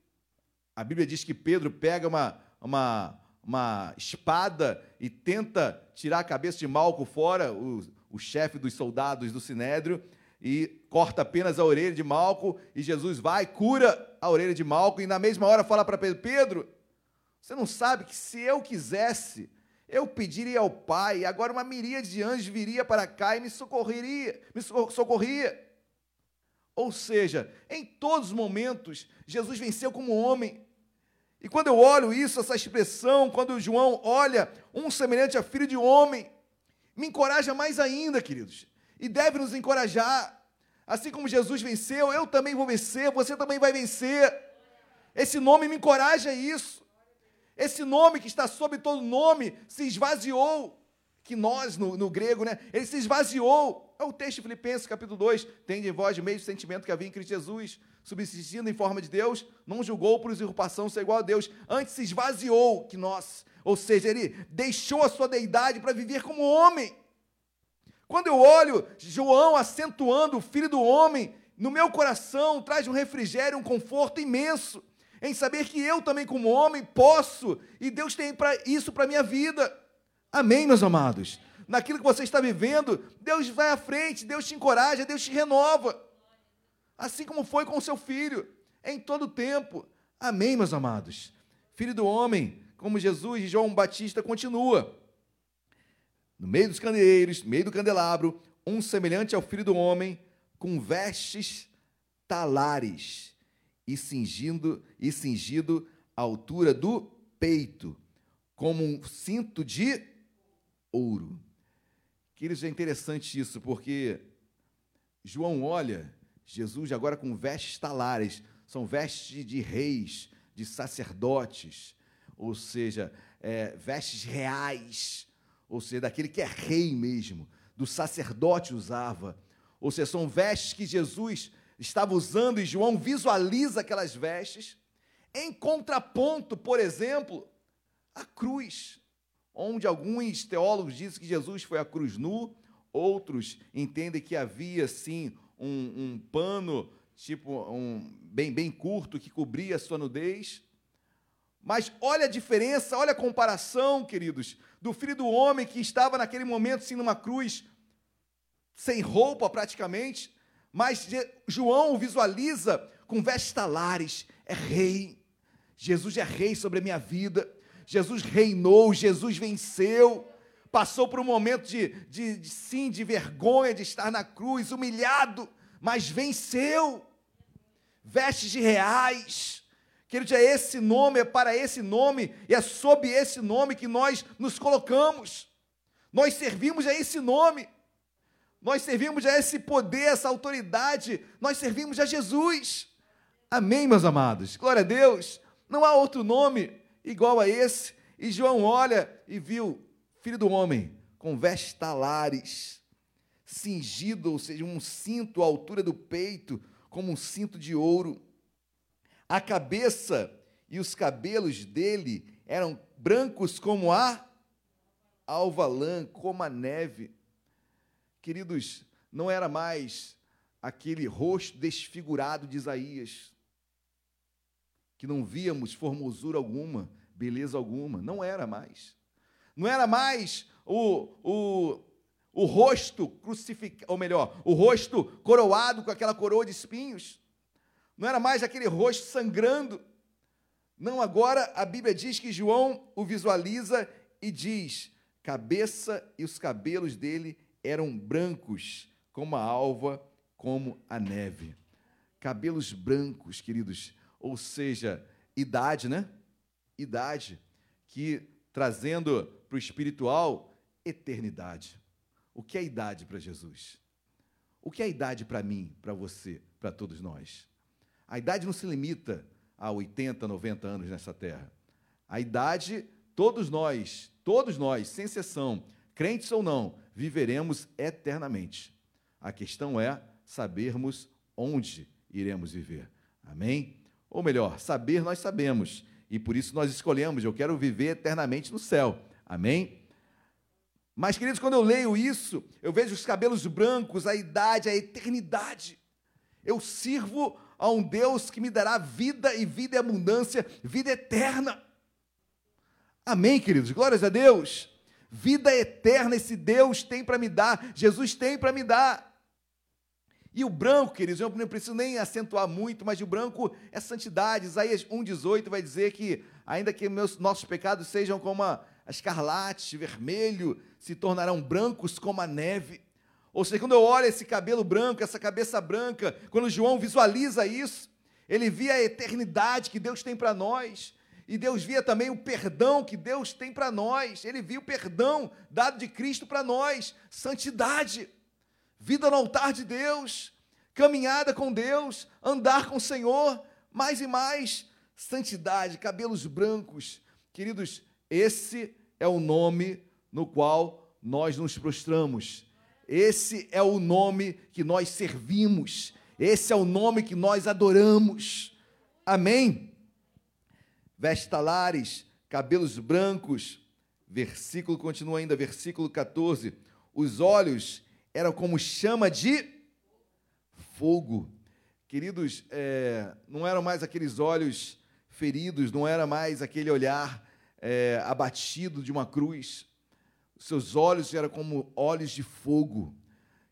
a Bíblia diz que Pedro pega uma, uma, uma espada e tenta tirar a cabeça de Malco fora, o, o chefe dos soldados do Sinédrio, e corta apenas a orelha de Malco, e Jesus vai, cura a orelha de Malco, e na mesma hora fala para Pedro: Pedro, você não sabe que se eu quisesse, eu pediria ao Pai, agora uma miríade de anjos viria para cá e me socorreria, me socorria. Ou seja, em todos os momentos, Jesus venceu como homem. E quando eu olho isso, essa expressão, quando João olha um semelhante a filho de homem, me encoraja mais ainda, queridos. E deve nos encorajar. Assim como Jesus venceu, eu também vou vencer, você também vai vencer. Esse nome me encoraja a isso. Esse nome que está sobre todo nome se esvaziou. Que nós, no, no grego, né? Ele se esvaziou. É o texto de Filipenses, capítulo 2. Tem em vós o mesmo sentimento que havia em Cristo Jesus, subsistindo em forma de Deus, não julgou por usurpação ser igual a Deus. Antes se esvaziou que nós. Ou seja, ele deixou a sua deidade para viver como homem. Quando eu olho João acentuando o filho do homem, no meu coração traz um refrigério, um conforto imenso em saber que eu também, como homem, posso, e Deus tem pra, isso para a minha vida. Amém, meus amados? Naquilo que você está vivendo, Deus vai à frente, Deus te encoraja, Deus te renova. Assim como foi com o seu filho, em todo tempo. Amém, meus amados? Filho do homem, como Jesus e João Batista continua. No meio dos candeeiros, no meio do candelabro, um semelhante ao filho do homem, com vestes talares e cingindo e cingido à altura do peito, como um cinto de ouro. Queridos, é interessante isso, porque João olha Jesus agora com vestes talares, são vestes de reis, de sacerdotes, ou seja, é, vestes reais, ou seja, daquele que é rei mesmo, do sacerdote usava. Ou seja, são vestes que Jesus estava usando e João visualiza aquelas vestes, em contraponto, por exemplo, à cruz, onde alguns teólogos dizem que Jesus foi à cruz nu, outros entendem que havia sim um, um pano tipo um bem bem curto que cobria a sua nudez. Mas olha a diferença, olha a comparação, queridos, do filho do homem que estava naquele momento sim numa cruz, sem roupa praticamente, mas João visualiza com vestes é rei. Jesus é rei sobre a minha vida. Jesus reinou, Jesus venceu. Passou por um momento de, de, de sim, de vergonha de estar na cruz, humilhado, mas venceu. Vestes de reais. Querido, é esse nome, é para esse nome, e é sob esse nome que nós nos colocamos. Nós servimos a esse nome. Nós servimos a esse poder, essa autoridade, nós servimos a Jesus. Amém, meus amados? Glória a Deus. Não há outro nome igual a esse. E João olha e viu, filho do homem, com vestes talares, cingido, ou seja, um cinto à altura do peito, como um cinto de ouro. A cabeça e os cabelos dele eram brancos como a alva lã, como a neve. Queridos, não era mais aquele rosto desfigurado de Isaías, que não víamos formosura alguma, beleza alguma, não era mais. Não era mais o, o, o rosto crucificado, ou melhor, o rosto coroado com aquela coroa de espinhos. Não era mais aquele rosto sangrando. Não, agora a Bíblia diz que João o visualiza e diz: cabeça e os cabelos dele eram brancos como a alva, como a neve. Cabelos brancos, queridos, ou seja, idade, né? Idade, que trazendo para o espiritual, eternidade. O que é idade para Jesus? O que é idade para mim, para você, para todos nós? A idade não se limita a 80, 90 anos nessa terra. A idade, todos nós, todos nós, sem exceção, crentes ou não, viveremos eternamente. A questão é sabermos onde iremos viver. Amém? Ou melhor, saber nós sabemos, e por isso nós escolhemos, eu quero viver eternamente no céu. Amém? Mas, queridos, quando eu leio isso, eu vejo os cabelos brancos, a idade, a eternidade. Eu sirvo a um Deus que me dará vida e vida e abundância, vida eterna. Amém, queridos? Glórias a Deus. Vida eterna esse Deus tem para me dar, Jesus tem para me dar. E o branco, queridos, eu não preciso nem acentuar muito, mas o branco é santidade. Isaías 1,18 vai dizer que, ainda que meus, nossos pecados sejam como a escarlate, vermelho, se tornarão brancos como a neve. Ou seja, quando eu olho esse cabelo branco, essa cabeça branca, quando João visualiza isso, ele via a eternidade que Deus tem para nós. E Deus via também o perdão que Deus tem para nós. Ele viu o perdão dado de Cristo para nós, santidade, vida no altar de Deus, caminhada com Deus, andar com o Senhor, mais e mais santidade, cabelos brancos. Queridos, esse é o nome no qual nós nos prostramos. Esse é o nome que nós servimos. Esse é o nome que nós adoramos. Amém? Vestalares, cabelos brancos. Versículo continua ainda, versículo 14. Os olhos eram como chama de fogo. Queridos, é, não eram mais aqueles olhos feridos, não era mais aquele olhar é, abatido de uma cruz. Seus olhos eram como olhos de fogo.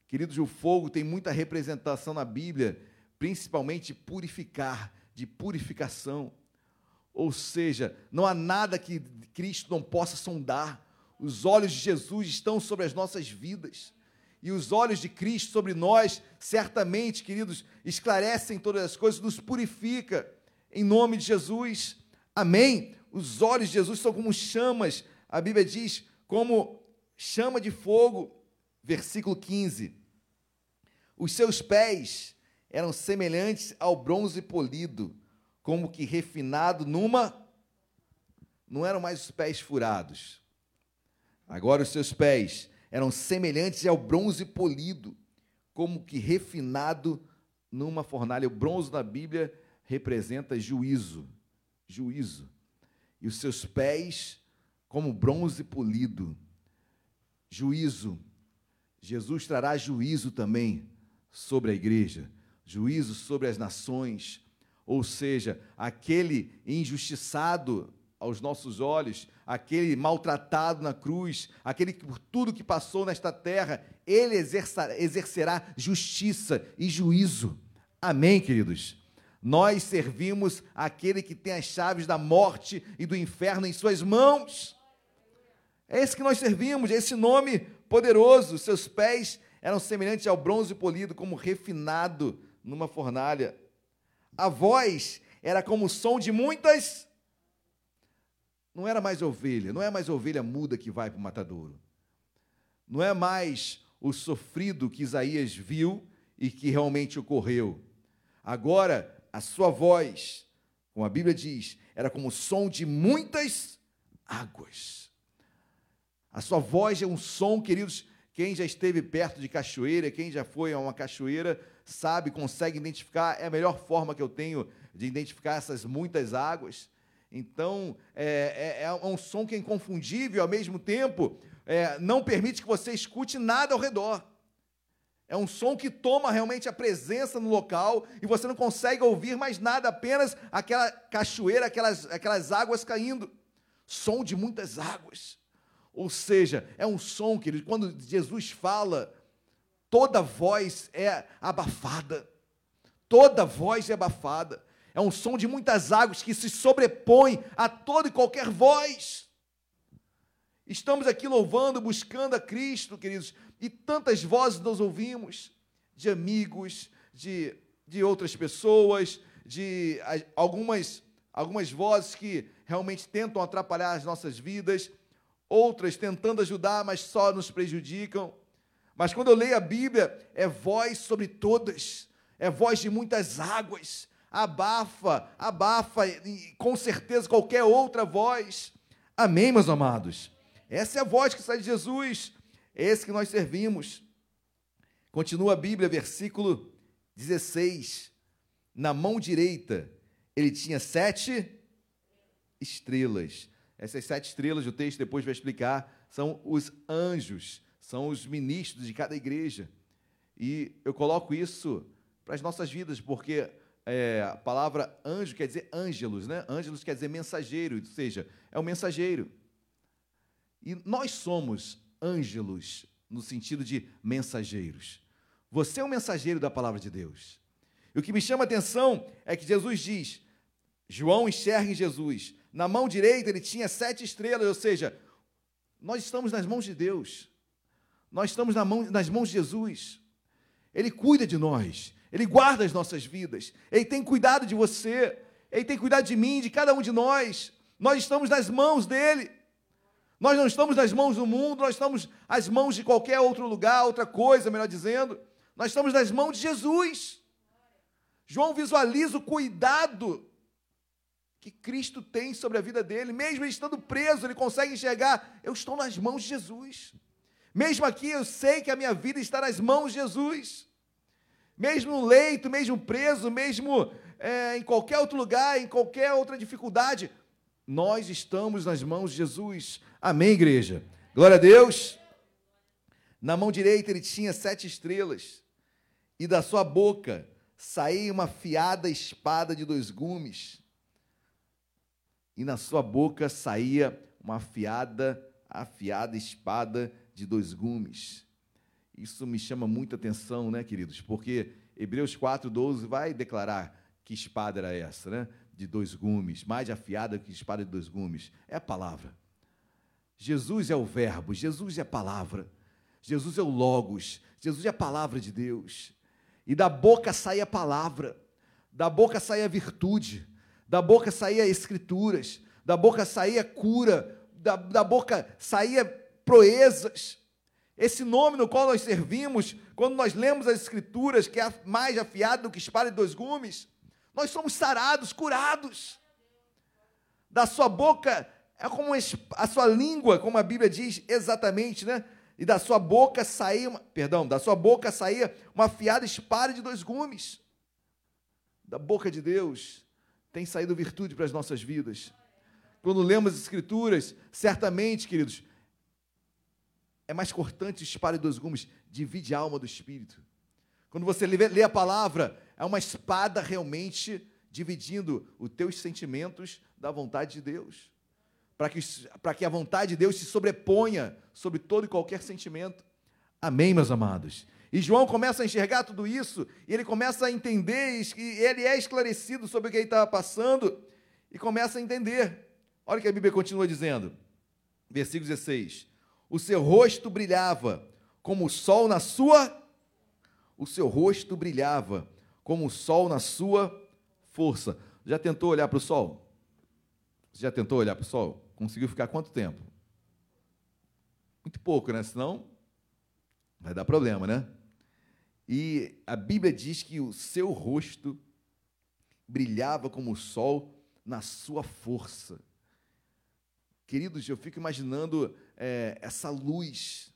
Queridos, o fogo tem muita representação na Bíblia, principalmente purificar, de purificação. Ou seja, não há nada que Cristo não possa sondar. Os olhos de Jesus estão sobre as nossas vidas. E os olhos de Cristo sobre nós, certamente, queridos, esclarecem todas as coisas, nos purifica. Em nome de Jesus. Amém. Os olhos de Jesus são como chamas. A Bíblia diz como chama de fogo. Versículo 15. Os seus pés eram semelhantes ao bronze polido, como que refinado numa. Não eram mais os pés furados. Agora os seus pés eram semelhantes ao bronze polido, como que refinado numa fornalha. O bronze na Bíblia representa juízo, juízo. E os seus pés como bronze polido, juízo. Jesus trará juízo também sobre a igreja, juízo sobre as nações, ou seja, aquele injustiçado aos nossos olhos, aquele maltratado na cruz, aquele que por tudo que passou nesta terra, ele exercerá justiça e juízo. Amém, queridos? Nós servimos aquele que tem as chaves da morte e do inferno em suas mãos. É esse que nós servimos, esse nome poderoso. Seus pés eram semelhantes ao bronze polido, como refinado numa fornalha. A voz era como o som de muitas. Não era mais ovelha, não é mais ovelha muda que vai para o matadouro. Não é mais o sofrido que Isaías viu e que realmente ocorreu. Agora, a sua voz, como a Bíblia diz, era como o som de muitas águas. A sua voz é um som, queridos, quem já esteve perto de cachoeira, quem já foi a uma cachoeira, sabe, consegue identificar, é a melhor forma que eu tenho de identificar essas muitas águas. Então, é, é, é um som que é inconfundível, ao mesmo tempo, é, não permite que você escute nada ao redor. É um som que toma realmente a presença no local e você não consegue ouvir mais nada, apenas aquela cachoeira, aquelas, aquelas águas caindo. Som de muitas águas. Ou seja, é um som que quando Jesus fala, toda voz é abafada. Toda voz é abafada. É um som de muitas águas que se sobrepõe a toda e qualquer voz. Estamos aqui louvando, buscando a Cristo, queridos, e tantas vozes nós ouvimos de amigos, de, de outras pessoas, de algumas, algumas vozes que realmente tentam atrapalhar as nossas vidas outras tentando ajudar, mas só nos prejudicam. Mas quando eu leio a Bíblia, é voz sobre todas, é voz de muitas águas, abafa, abafa, com certeza qualquer outra voz. Amém, meus amados? Essa é a voz que sai de Jesus, é esse que nós servimos. Continua a Bíblia, versículo 16. Na mão direita ele tinha sete estrelas. Essas sete estrelas, o texto depois vai explicar, são os anjos, são os ministros de cada igreja. E eu coloco isso para as nossas vidas, porque é, a palavra anjo quer dizer ângelos, né? Ângelos quer dizer mensageiro, ou seja, é o mensageiro. E nós somos ângelos no sentido de mensageiros. Você é um mensageiro da palavra de Deus. E o que me chama a atenção é que Jesus diz: João enxerga em Jesus na mão direita ele tinha sete estrelas, ou seja, nós estamos nas mãos de Deus. Nós estamos na mão, nas mãos de Jesus. Ele cuida de nós. Ele guarda as nossas vidas. Ele tem cuidado de você. Ele tem cuidado de mim, de cada um de nós. Nós estamos nas mãos dele. Nós não estamos nas mãos do mundo, nós estamos às mãos de qualquer outro lugar, outra coisa, melhor dizendo. Nós estamos nas mãos de Jesus. João visualiza o cuidado que Cristo tem sobre a vida dele, mesmo estando preso, ele consegue enxergar: eu estou nas mãos de Jesus. Mesmo aqui, eu sei que a minha vida está nas mãos de Jesus. Mesmo no leito, mesmo preso, mesmo é, em qualquer outro lugar, em qualquer outra dificuldade, nós estamos nas mãos de Jesus. Amém, igreja? Glória a Deus. Na mão direita ele tinha sete estrelas, e da sua boca saía uma fiada espada de dois gumes, e na sua boca saía uma afiada, afiada espada de dois gumes. Isso me chama muita atenção, né, queridos? Porque Hebreus 4:12 vai declarar que espada era essa, né? De dois gumes, mais afiada que espada de dois gumes. É a palavra. Jesus é o verbo, Jesus é a palavra. Jesus é o logos, Jesus é a palavra de Deus. E da boca sai a palavra, da boca sai a virtude, da boca saía escrituras, da boca saía cura, da, da boca saía proezas. Esse nome no qual nós servimos, quando nós lemos as escrituras, que é mais afiado do que espada de dois gumes, nós somos sarados, curados. Da sua boca é como a sua língua, como a Bíblia diz exatamente, né? E da sua boca saía, uma, perdão, da sua boca saía uma afiada espada de dois gumes. Da boca de Deus tem saído virtude para as nossas vidas. Quando lemos as Escrituras, certamente, queridos, é mais cortante espada de dois gumes, divide a alma do espírito. Quando você lê a palavra, é uma espada realmente dividindo os teus sentimentos da vontade de Deus. Para que, para que a vontade de Deus se sobreponha sobre todo e qualquer sentimento. Amém, meus amados? E João começa a enxergar tudo isso, e ele começa a entender, e ele é esclarecido sobre o que ele estava passando, e começa a entender. Olha o que a Bíblia continua dizendo. Versículo 16. O seu rosto brilhava como o sol na sua o seu rosto brilhava como o sol na sua força. Já tentou olhar para o sol? Já tentou olhar para o sol? Conseguiu ficar quanto tempo? Muito pouco, né? Senão vai dar problema, né? E a Bíblia diz que o seu rosto brilhava como o sol na sua força. Queridos, eu fico imaginando é, essa luz.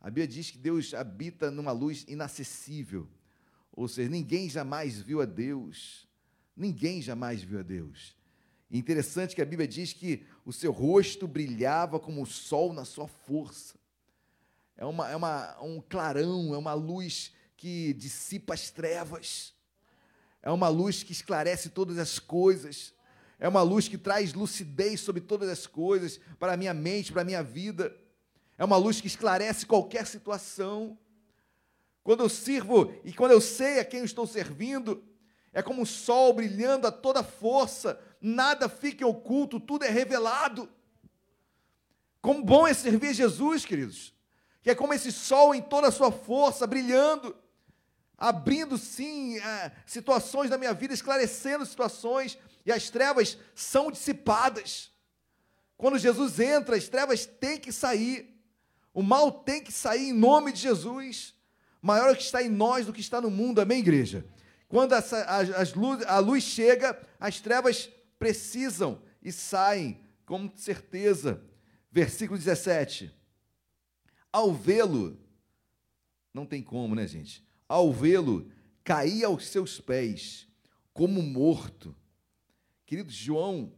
A Bíblia diz que Deus habita numa luz inacessível. Ou seja, ninguém jamais viu a Deus. Ninguém jamais viu a Deus. interessante que a Bíblia diz que o seu rosto brilhava como o sol na sua força. É, uma, é uma, um clarão, é uma luz que dissipa as trevas. É uma luz que esclarece todas as coisas é uma luz que traz lucidez sobre todas as coisas, para a minha mente, para a minha vida. É uma luz que esclarece qualquer situação. Quando eu sirvo e quando eu sei a quem eu estou servindo, é como o sol brilhando a toda força, nada fica oculto, tudo é revelado. Como bom é servir Jesus, queridos, que é como esse sol em toda a sua força, brilhando, abrindo sim é, situações da minha vida, esclarecendo situações, e as trevas são dissipadas. Quando Jesus entra, as trevas têm que sair. O mal tem que sair em nome de Jesus. Maior é o que está em nós do que está no mundo. Amém, igreja? Quando essa, as, luz, a luz chega, as trevas precisam e saem, com certeza. Versículo 17. Ao vê-lo, não tem como, né, gente? Ao vê-lo, caía aos seus pés, como morto. Querido João,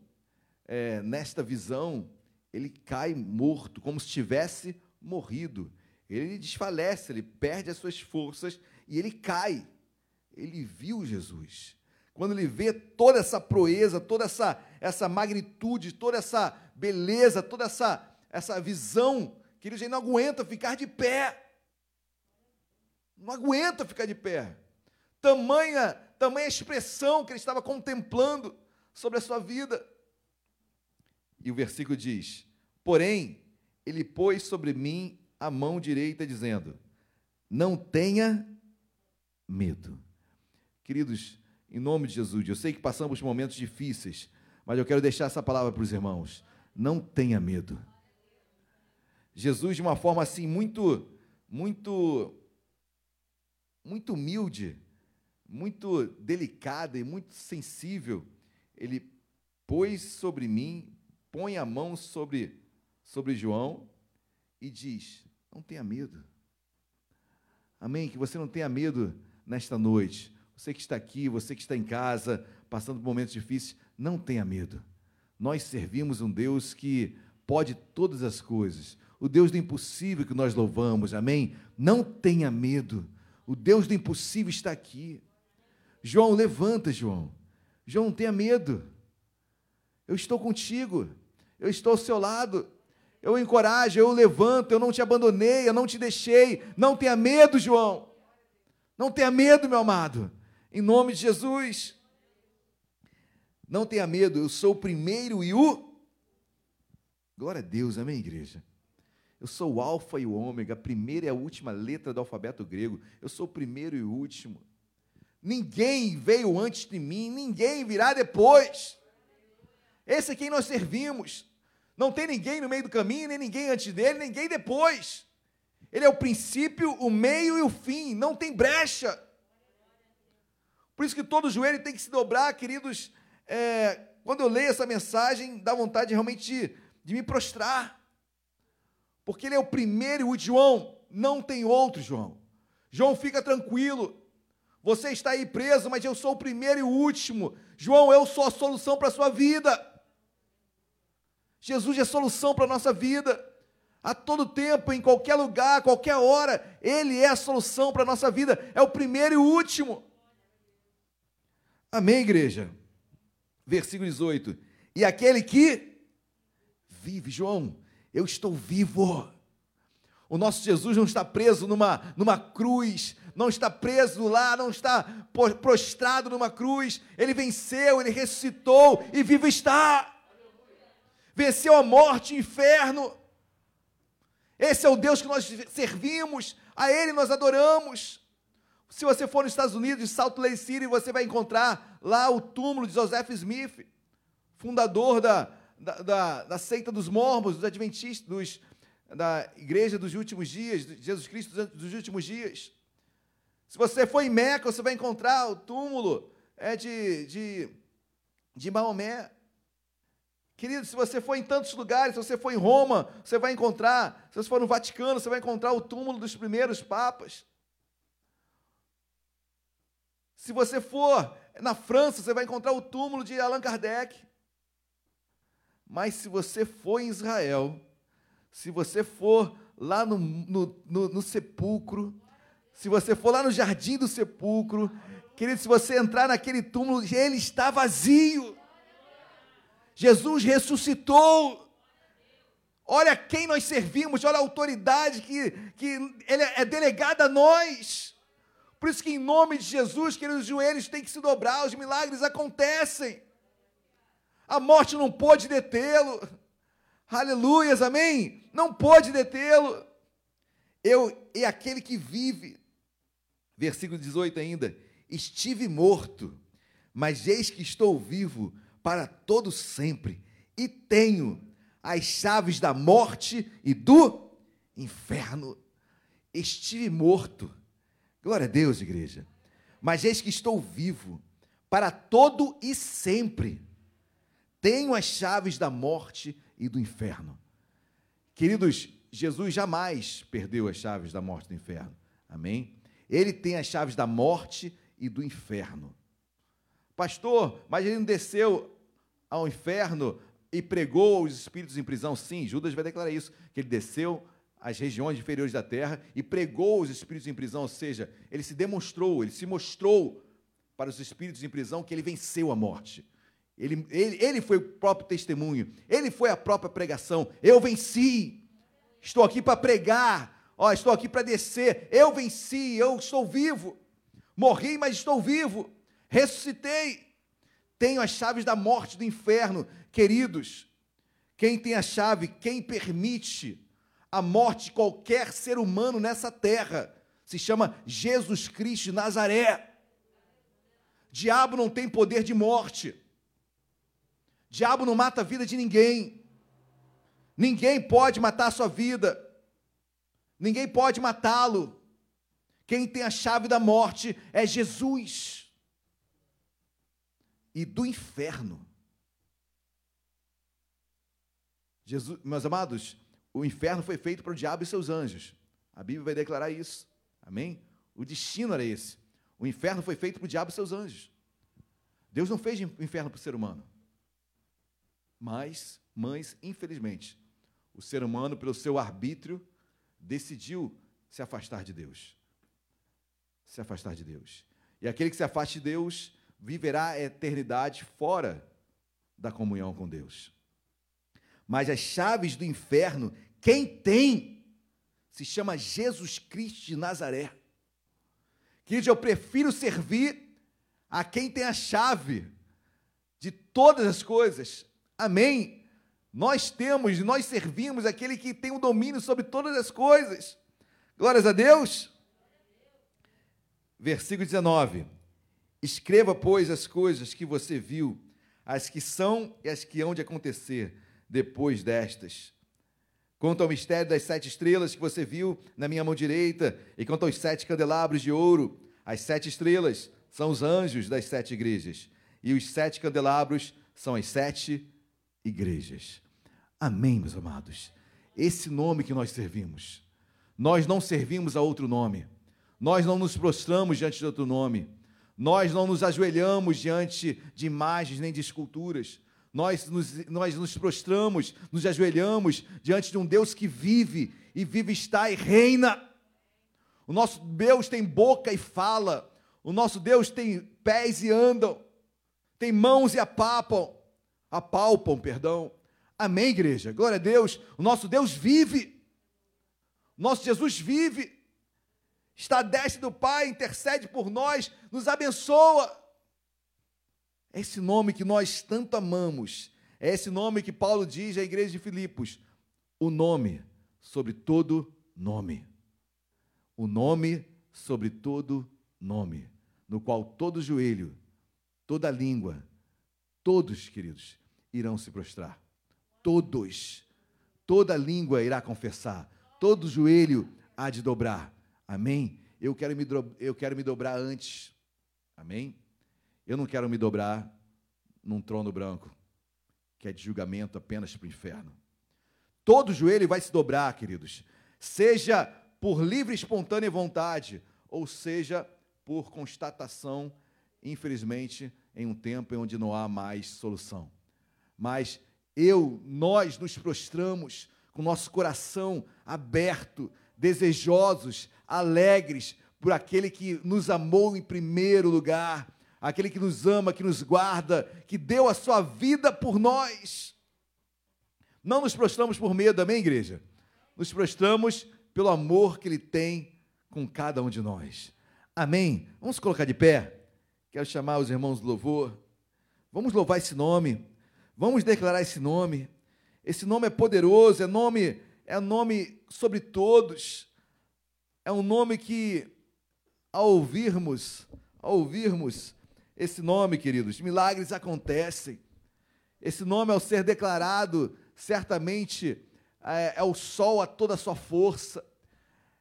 é, nesta visão, ele cai morto, como se tivesse morrido. Ele desfalece, ele perde as suas forças e ele cai. Ele viu Jesus. Quando ele vê toda essa proeza, toda essa, essa magnitude, toda essa beleza, toda essa, essa visão, que ele não aguenta ficar de pé. Não aguenta ficar de pé. Tamanha, tamanha expressão que ele estava contemplando sobre a sua vida. E o versículo diz: Porém, ele pôs sobre mim a mão direita, dizendo: Não tenha medo. Queridos, em nome de Jesus, eu sei que passamos momentos difíceis, Mas eu quero deixar essa palavra para os irmãos. Não tenha medo. Jesus, de uma forma assim, muito, muito, muito humilde, muito delicada e muito sensível, ele pôs sobre mim, põe a mão sobre, sobre João e diz: Não tenha medo. Amém? Que você não tenha medo nesta noite. Você que está aqui, você que está em casa, passando por momentos difíceis, não tenha medo. Nós servimos um Deus que pode todas as coisas. O Deus do impossível que nós louvamos, amém? Não tenha medo. O Deus do impossível está aqui. João, levanta, João. João, não tenha medo. Eu estou contigo. Eu estou ao seu lado. Eu encorajo, eu levanto, eu não te abandonei, eu não te deixei. Não tenha medo, João. Não tenha medo, meu amado. Em nome de Jesus. Não tenha medo, eu sou o primeiro e o. Glória a Deus, amém, igreja? Eu sou o Alfa e o Ômega, a primeira e a última letra do alfabeto grego. Eu sou o primeiro e o último. Ninguém veio antes de mim, ninguém virá depois. Esse é quem nós servimos. Não tem ninguém no meio do caminho, nem ninguém antes dele, ninguém depois. Ele é o princípio, o meio e o fim, não tem brecha. Por isso que todo joelho tem que se dobrar, queridos. É, quando eu leio essa mensagem, dá vontade realmente de, de me prostrar. Porque ele é o primeiro e o João, não tem outro, João. João, fica tranquilo. Você está aí preso, mas eu sou o primeiro e o último. João, eu sou a solução para a sua vida. Jesus é a solução para a nossa vida. A todo tempo, em qualquer lugar, a qualquer hora, Ele é a solução para a nossa vida. É o primeiro e o último. Amém, igreja? Versículo 18. E aquele que vive, João, eu estou vivo. O nosso Jesus não está preso numa, numa cruz, não está preso lá, não está prostrado numa cruz. Ele venceu, ele ressuscitou e vivo está. Venceu a morte, o inferno. Esse é o Deus que nós servimos, a Ele nós adoramos. Se você for nos Estados Unidos, em Salt Lake City, você vai encontrar lá o túmulo de Joseph Smith, fundador da, da, da, da seita dos mormons, dos adventistas, dos, da igreja dos últimos dias, de Jesus Cristo dos últimos dias. Se você for em Meca, você vai encontrar o túmulo é, de, de, de Maomé. Querido, se você for em tantos lugares, se você for em Roma, você vai encontrar, se você for no Vaticano, você vai encontrar o túmulo dos primeiros papas. Se você for na França, você vai encontrar o túmulo de Allan Kardec. Mas se você for em Israel, se você for lá no, no, no, no sepulcro, se você for lá no jardim do sepulcro, querido, se você entrar naquele túmulo, ele está vazio. Jesus ressuscitou. Olha quem nós servimos, olha a autoridade que, que ele é delegada a nós. Por isso que em nome de Jesus, queridos, os joelhos têm que se dobrar, os milagres acontecem. A morte não pode detê-lo. Aleluias, amém? Não pode detê-lo. Eu e aquele que vive. Versículo 18 ainda. Estive morto, mas eis que estou vivo para todo sempre, e tenho as chaves da morte e do inferno. Estive morto. Glória a Deus, igreja. Mas eis que estou vivo para todo e sempre. Tenho as chaves da morte e do inferno. Queridos, Jesus jamais perdeu as chaves da morte e do inferno. Amém? Ele tem as chaves da morte e do inferno. Pastor, mas ele não desceu ao inferno e pregou os espíritos em prisão? Sim, Judas vai declarar isso, que ele desceu às regiões inferiores da terra e pregou os espíritos em prisão, ou seja, ele se demonstrou, ele se mostrou para os espíritos em prisão que ele venceu a morte. Ele, ele, ele foi o próprio testemunho, ele foi a própria pregação. Eu venci, estou aqui para pregar, ó, estou aqui para descer. Eu venci, eu estou vivo. Morri, mas estou vivo. Ressuscitei. Tenho as chaves da morte do inferno. Queridos, quem tem a chave, quem permite a morte de qualquer ser humano nessa terra, se chama Jesus Cristo de Nazaré. Diabo não tem poder de morte. Diabo não mata a vida de ninguém. Ninguém pode matar a sua vida. Ninguém pode matá-lo. Quem tem a chave da morte é Jesus. E do inferno. Jesus, meus amados, o inferno foi feito para o diabo e seus anjos. A Bíblia vai declarar isso. Amém? O destino era esse. O inferno foi feito para o diabo e seus anjos. Deus não fez o inferno para o ser humano. Mas, mães, infelizmente, o ser humano, pelo seu arbítrio, decidiu se afastar de Deus. Se afastar de Deus. E aquele que se afaste de Deus viverá a eternidade fora da comunhão com Deus. Mas as chaves do inferno, quem tem, se chama Jesus Cristo de Nazaré. Queridos, eu prefiro servir a quem tem a chave de todas as coisas. Amém? Nós temos, nós servimos aquele que tem o domínio sobre todas as coisas. Glórias a Deus. Versículo 19: Escreva, pois, as coisas que você viu, as que são e as que hão de acontecer depois destas. Quanto ao mistério das sete estrelas que você viu na minha mão direita, e quanto aos sete candelabros de ouro, as sete estrelas são os anjos das sete igrejas, e os sete candelabros são as sete igrejas. Amém, meus amados. Esse nome que nós servimos. Nós não servimos a outro nome. Nós não nos prostramos diante de outro nome. Nós não nos ajoelhamos diante de imagens nem de esculturas. Nós nos, nós nos prostramos, nos ajoelhamos diante de um Deus que vive e vive está e reina. O nosso Deus tem boca e fala. O nosso Deus tem pés e andam. Tem mãos e apapam. Apalpam, perdão. Amém, igreja? Glória a Deus. O nosso Deus vive. Nosso Jesus vive. Está à destra do Pai, intercede por nós, nos abençoa. É esse nome que nós tanto amamos. É esse nome que Paulo diz à igreja de Filipos: o nome sobre todo nome. O nome sobre todo nome, no qual todo joelho, toda língua, todos, queridos, irão se prostrar. Todos. Toda língua irá confessar, todo joelho há de dobrar. Amém? Eu quero me, eu quero me dobrar antes. Amém? Eu não quero me dobrar num trono branco, que é de julgamento apenas para o inferno. Todo joelho vai se dobrar, queridos, seja por livre e espontânea vontade, ou seja por constatação, infelizmente, em um tempo em onde não há mais solução. Mas eu, nós nos prostramos com nosso coração aberto, desejosos, alegres por aquele que nos amou em primeiro lugar aquele que nos ama, que nos guarda, que deu a sua vida por nós. Não nos prostramos por medo, amém, igreja? Nos prostramos pelo amor que Ele tem com cada um de nós. Amém? Vamos colocar de pé. Quero chamar os irmãos do louvor. Vamos louvar esse nome. Vamos declarar esse nome. Esse nome é poderoso, é nome, é nome sobre todos. É um nome que, ao ouvirmos, ao ouvirmos, esse nome, queridos, milagres acontecem. Esse nome, ao ser declarado, certamente é, é o sol a toda a sua força.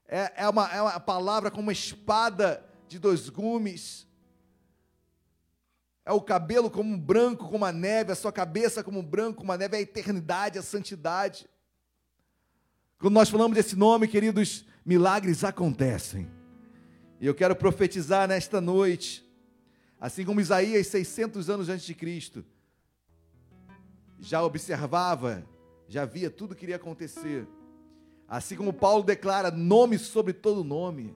É, é, uma, é uma palavra como uma espada de dois gumes. É o cabelo como um branco, como a neve, a sua cabeça como um branco, como a neve, é a eternidade, a santidade. Quando nós falamos desse nome, queridos, milagres acontecem. E eu quero profetizar nesta noite Assim como Isaías, 600 anos antes de Cristo, já observava, já via tudo que iria acontecer. Assim como Paulo declara nome sobre todo nome.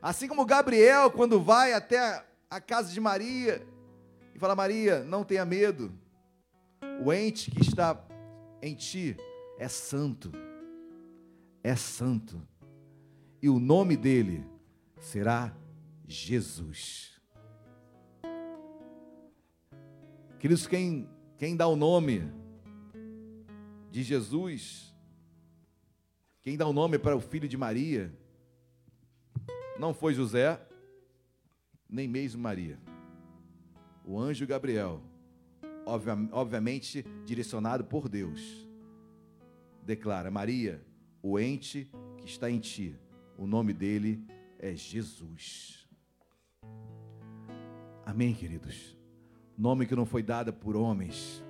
Assim como Gabriel, quando vai até a casa de Maria e fala: Maria, não tenha medo, o ente que está em ti é santo, é santo, e o nome dele será Jesus. Queridos, quem, quem dá o nome de Jesus, quem dá o nome para o filho de Maria, não foi José, nem mesmo Maria. O anjo Gabriel obviamente direcionado por Deus. Declara: Maria, o ente que está em ti, o nome dele é Jesus. Amém, queridos? Nome que não foi dado por homens.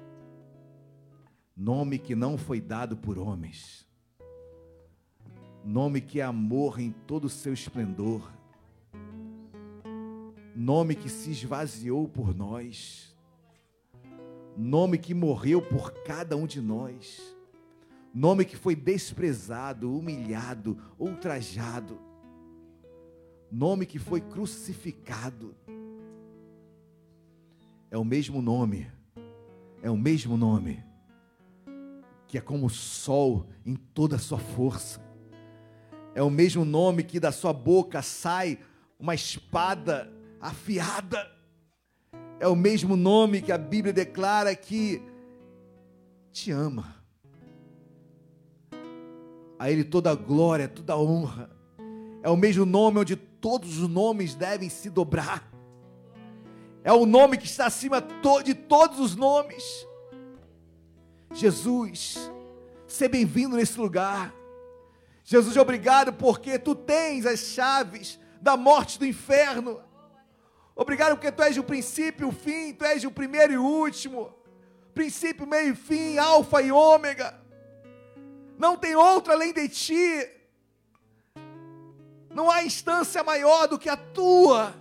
Nome que não foi dado por homens. Nome que é amor em todo o seu esplendor. Nome que se esvaziou por nós. Nome que morreu por cada um de nós. Nome que foi desprezado, humilhado, ultrajado. Nome que foi crucificado é o mesmo nome, é o mesmo nome, que é como o sol em toda a sua força, é o mesmo nome que da sua boca sai uma espada afiada, é o mesmo nome que a Bíblia declara que te ama. A Ele toda a glória, toda a honra. É o mesmo nome onde todos os nomes devem se dobrar é o nome que está acima de todos os nomes. Jesus, seja bem-vindo nesse lugar. Jesus, obrigado porque tu tens as chaves da morte do inferno. Obrigado porque tu és o princípio o fim, tu és o primeiro e o último. Princípio, meio e fim, alfa e ômega. Não tem outro além de ti. Não há instância maior do que a tua.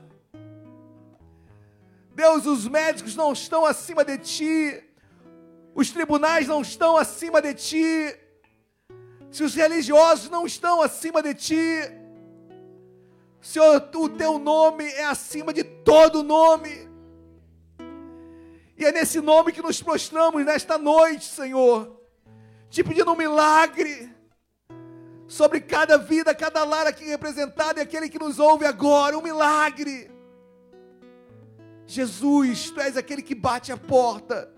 Deus, os médicos não estão acima de ti, os tribunais não estão acima de ti, se os religiosos não estão acima de ti, Senhor, o teu nome é acima de todo nome, e é nesse nome que nos prostramos nesta noite, Senhor, te pedindo um milagre sobre cada vida, cada lar aqui representado e aquele que nos ouve agora, um milagre Jesus, tu és aquele que bate a porta.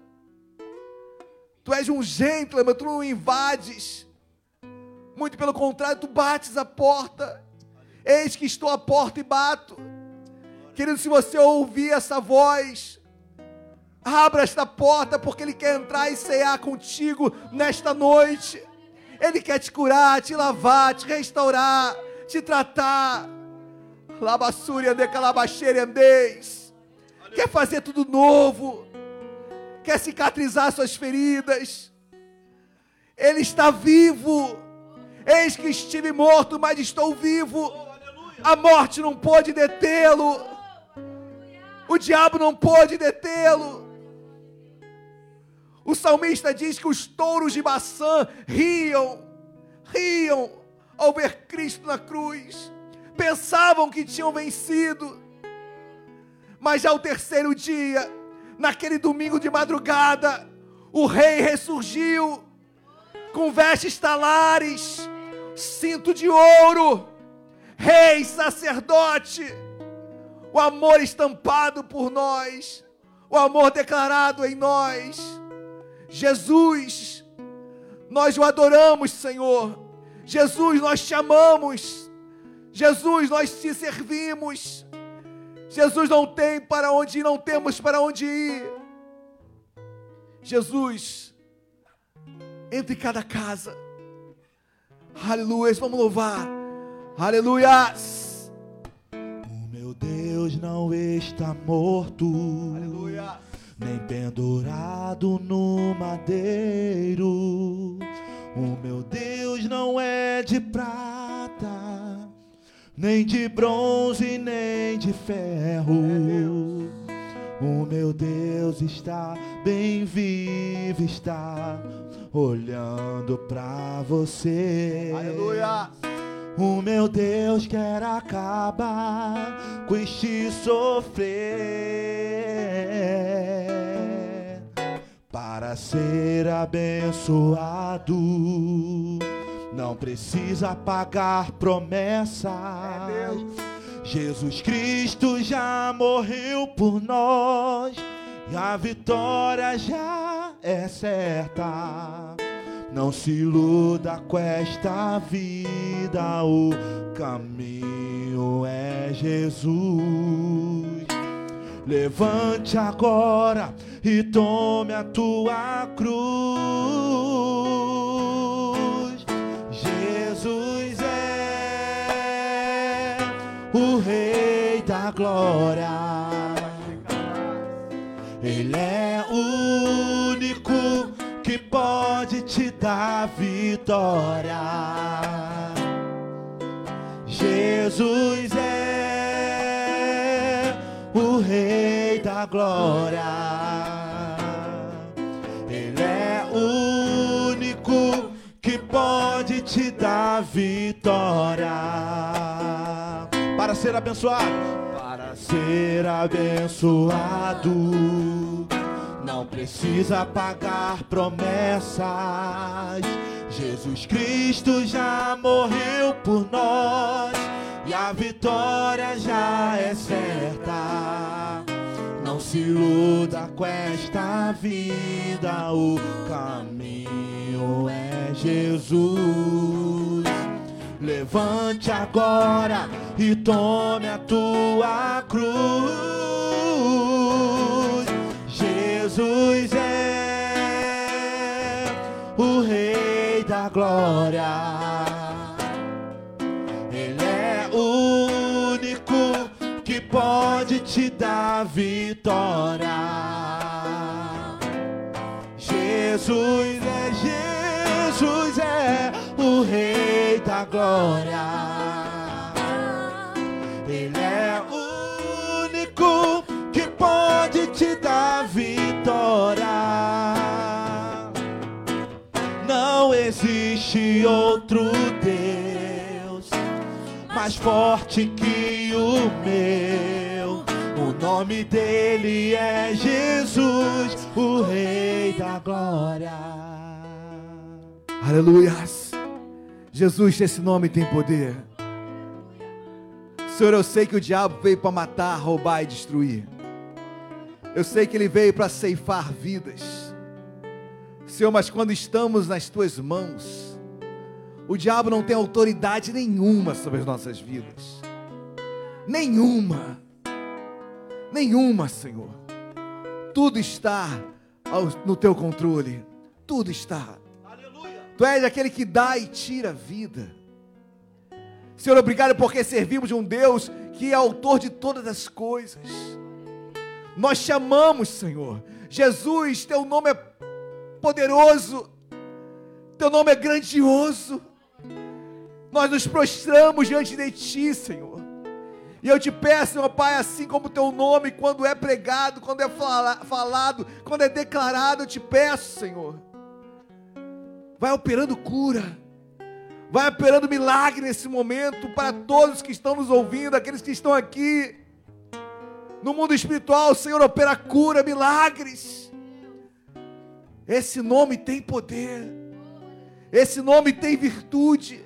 Tu és um gentleman, tu não invades. Muito pelo contrário, tu bates a porta. Eis que estou à porta e bato. Querido, se você ouvir essa voz, abra esta porta, porque Ele quer entrar e cear contigo nesta noite. Ele quer te curar, te lavar, te restaurar, te tratar. Labassúria de calabaxeira andeis quer fazer tudo novo, quer cicatrizar suas feridas. Ele está vivo. Eis que estive morto, mas estou vivo. A morte não pôde detê-lo. O diabo não pôde detê-lo. O salmista diz que os touros de Baçã riam, riam ao ver Cristo na cruz. Pensavam que tinham vencido mas ao terceiro dia, naquele domingo de madrugada, o rei ressurgiu com vestes talares, cinto de ouro, rei, sacerdote, o amor estampado por nós, o amor declarado em nós. Jesus, nós o adoramos, Senhor. Jesus, nós te amamos. Jesus, nós te servimos. Jesus não tem para onde ir, não temos para onde ir. Jesus, entre cada casa. Aleluia, vamos louvar. Aleluia. O meu Deus não está morto. Aleluia. Nem pendurado no madeiro. O meu Deus não é de prata nem de bronze, nem de ferro. O meu Deus está bem vivo, está olhando para você. Aleluia! O meu Deus quer acabar com este sofrer para ser abençoado não precisa pagar promessas. Jesus Cristo já morreu por nós e a vitória já é certa. Não se iluda com esta vida, o caminho é Jesus. Levante agora e tome a tua cruz. Jesus é o Rei da Glória. Ele é o único que pode te dar vitória. Jesus é o Rei da Glória. Ele é o único que pode te dar vitória. Para ser abençoado, para ser abençoado, precisa pagar promessas. Jesus Cristo já morreu por nós e a vitória já é certa. Não se iluda com esta vida, o caminho é Jesus. Levante agora e tome a tua cruz. O Rei da Glória. Ele é o único que pode te dar vitória. Jesus é Jesus é o Rei da Glória. Existe outro Deus mais forte que o meu. O nome dele é Jesus, o Rei da Glória. Aleluias. Jesus, esse nome tem poder. Senhor, eu sei que o diabo veio para matar, roubar e destruir. Eu sei que ele veio para ceifar vidas. Senhor, mas quando estamos nas tuas mãos, o diabo não tem autoridade nenhuma sobre as nossas vidas. Nenhuma. Nenhuma, Senhor. Tudo está no teu controle. Tudo está. Tu és aquele que dá e tira a vida. Senhor, obrigado porque servimos um Deus que é autor de todas as coisas. Nós te amamos, Senhor. Jesus, teu nome é poderoso. Teu nome é grandioso. Nós nos prostramos diante de ti, Senhor. E eu te peço, meu Pai, assim como o teu nome, quando é pregado, quando é fala- falado, quando é declarado, eu te peço, Senhor. Vai operando cura. Vai operando milagre nesse momento para todos que estão nos ouvindo, aqueles que estão aqui. No mundo espiritual, Senhor opera cura, milagres. Esse nome tem poder. Esse nome tem virtude.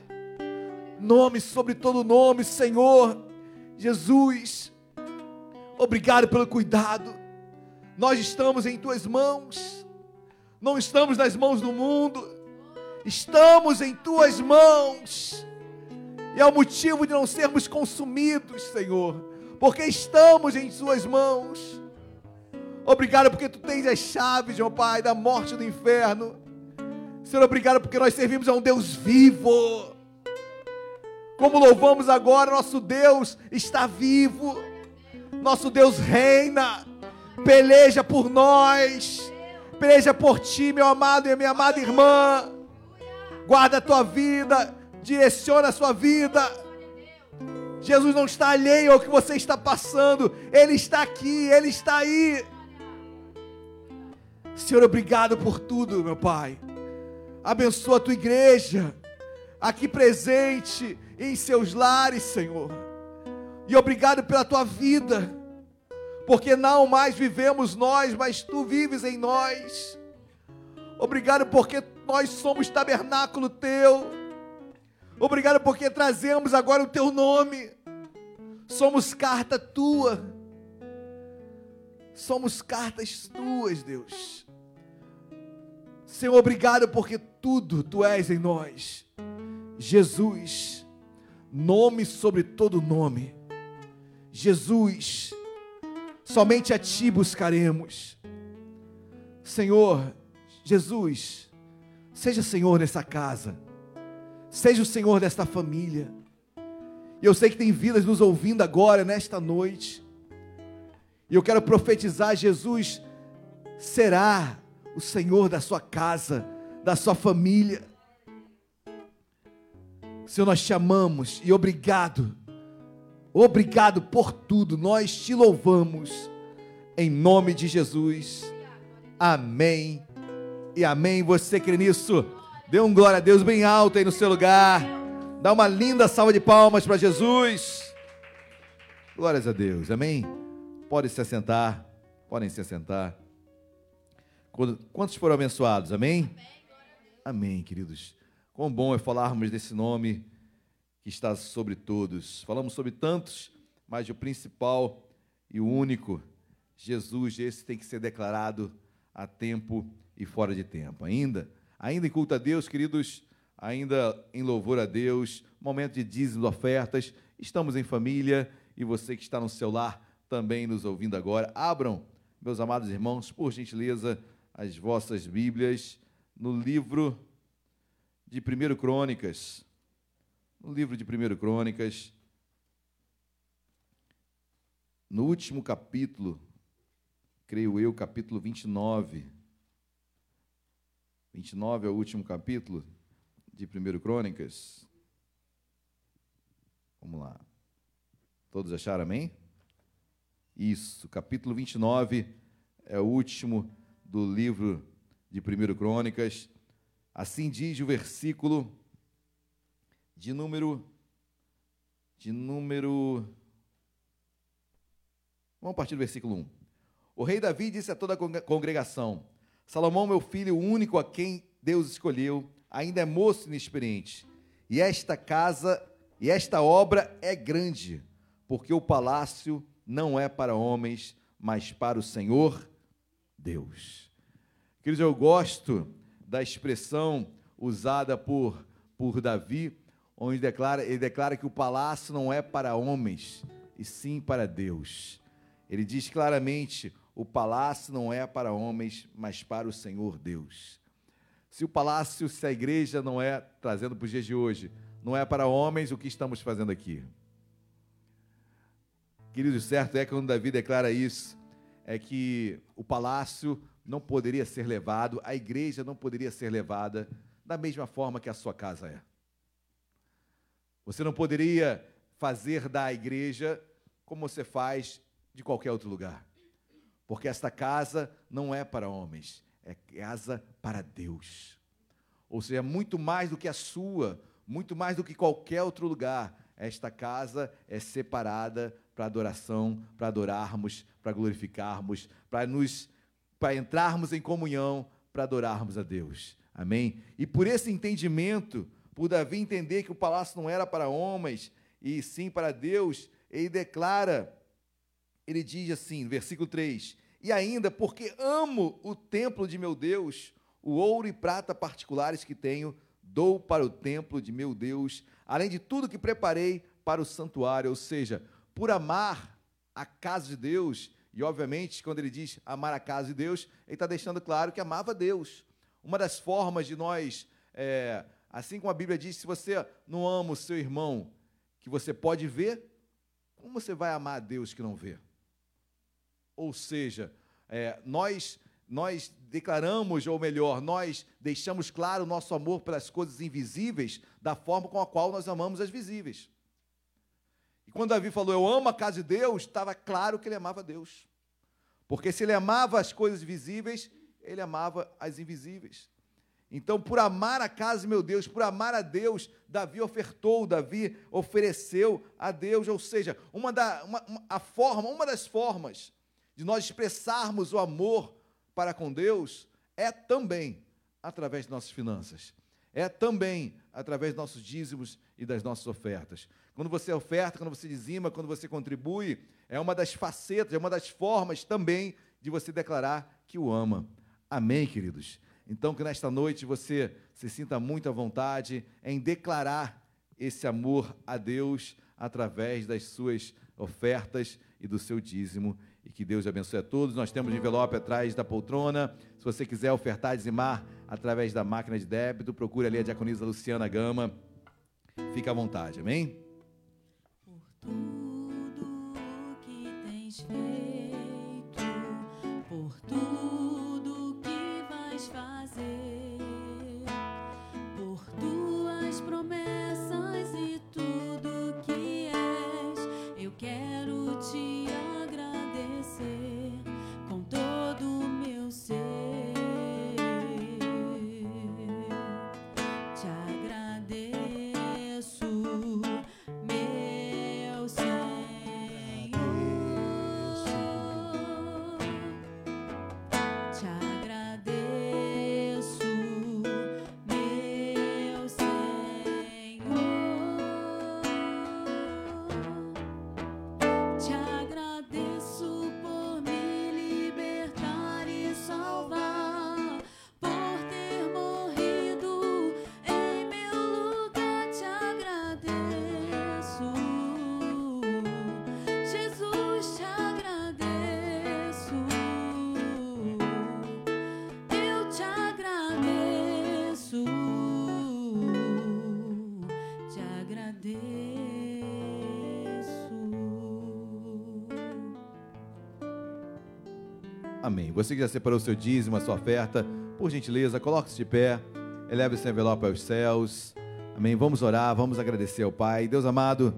Nome sobre todo nome, Senhor. Jesus. Obrigado pelo cuidado. Nós estamos em tuas mãos. Não estamos nas mãos do mundo. Estamos em tuas mãos. E é o motivo de não sermos consumidos, Senhor, porque estamos em suas mãos. Obrigado porque tu tens as chaves, meu Pai, da morte e do inferno. Senhor, obrigado porque nós servimos a um Deus vivo. Como louvamos agora, nosso Deus está vivo. Nosso Deus reina. Peleja por nós. Peleja por ti, meu amado e minha amada irmã. Guarda a tua vida. Direciona a sua vida. Jesus não está alheio ao que você está passando. Ele está aqui, ele está aí. Senhor, obrigado por tudo, meu Pai. Abençoa a tua igreja, aqui presente em seus lares, Senhor. E obrigado pela tua vida, porque não mais vivemos nós, mas tu vives em nós. Obrigado porque nós somos tabernáculo teu. Obrigado porque trazemos agora o teu nome. Somos carta tua. Somos cartas tuas, Deus. Senhor, obrigado porque tudo tu és em nós. Jesus, nome sobre todo nome. Jesus, somente a ti buscaremos. Senhor Jesus, seja Senhor nessa casa, seja o Senhor desta família. Eu sei que tem vidas nos ouvindo agora, nesta noite. E eu quero profetizar: Jesus será o Senhor da sua casa, da sua família. Senhor, nós te amamos e obrigado, obrigado por tudo, nós te louvamos, em nome de Jesus. Amém e amém. Você crê nisso? Dê um glória a Deus bem alto aí no seu lugar. Dá uma linda salva de palmas para Jesus. Glórias a Deus, amém? Podem se assentar, podem se assentar. Quantos foram abençoados, amém? Amém, queridos. Quão bom é falarmos desse nome que está sobre todos. Falamos sobre tantos, mas o principal e o único, Jesus, esse tem que ser declarado a tempo e fora de tempo. Ainda, ainda em culto a Deus, queridos, ainda em louvor a Deus, momento de dízimos, ofertas, estamos em família e você que está no celular também nos ouvindo agora, abram, meus amados irmãos, por gentileza, as vossas Bíblias no livro de 1 Crônicas. No livro de 1 Crônicas, no último capítulo, creio eu, capítulo 29. 29 é o último capítulo de 1 Crônicas. Vamos lá. Todos acharam amém? Isso, capítulo 29 é o último do livro de 1 Crônicas. Assim diz o versículo de número de número Vamos partir do versículo 1. O rei Davi disse a toda a congregação: Salomão, meu filho, o único a quem Deus escolheu, ainda é moço e inexperiente. E esta casa e esta obra é grande, porque o palácio não é para homens, mas para o Senhor Deus. Queridos, eu gosto da expressão usada por, por Davi, onde declara, ele declara que o palácio não é para homens, e sim para Deus. Ele diz claramente: o palácio não é para homens, mas para o Senhor Deus. Se o palácio, se a igreja não é, trazendo para os dias de hoje, não é para homens, o que estamos fazendo aqui? Querido, certo é que quando Davi declara isso, é que o palácio não poderia ser levado, a igreja não poderia ser levada da mesma forma que a sua casa é. Você não poderia fazer da igreja como você faz de qualquer outro lugar. Porque esta casa não é para homens, é casa para Deus. Ou seja, muito mais do que a sua, muito mais do que qualquer outro lugar. Esta casa é separada para adoração, para adorarmos, para glorificarmos, para nos para entrarmos em comunhão, para adorarmos a Deus. Amém? E por esse entendimento, por Davi entender que o palácio não era para homens, e sim para Deus, ele declara, ele diz assim, versículo 3: E ainda, porque amo o templo de meu Deus, o ouro e prata particulares que tenho, dou para o templo de meu Deus, além de tudo que preparei para o santuário, ou seja, por amar a casa de Deus, e, obviamente, quando ele diz amar a casa de Deus, ele está deixando claro que amava Deus. Uma das formas de nós, é, assim como a Bíblia diz, se você não ama o seu irmão que você pode ver, como você vai amar a Deus que não vê? Ou seja, é, nós nós declaramos, ou melhor, nós deixamos claro o nosso amor pelas coisas invisíveis da forma com a qual nós amamos as visíveis. E quando Davi falou, eu amo a casa de Deus, estava claro que ele amava Deus. Porque se ele amava as coisas visíveis, ele amava as invisíveis. Então, por amar a casa meu Deus, por amar a Deus, Davi ofertou, Davi ofereceu a Deus, ou seja, uma da, uma, a forma, uma das formas de nós expressarmos o amor para com Deus é também através de nossas finanças, é também através dos nossos dízimos e das nossas ofertas. Quando você oferta, quando você dizima, quando você contribui, é uma das facetas, é uma das formas também de você declarar que o ama. Amém, queridos? Então, que nesta noite você se sinta muito à vontade em declarar esse amor a Deus através das suas ofertas e do seu dízimo. E que Deus abençoe a todos. Nós temos envelope atrás da poltrona. Se você quiser ofertar, dizimar através da máquina de débito, procure ali a diaconisa Luciana Gama. Fique à vontade, amém? Você que já separou o seu dízimo, a sua oferta, por gentileza, coloque-se de pé, eleve esse envelope aos céus. Amém. Vamos orar, vamos agradecer ao Pai. Deus amado,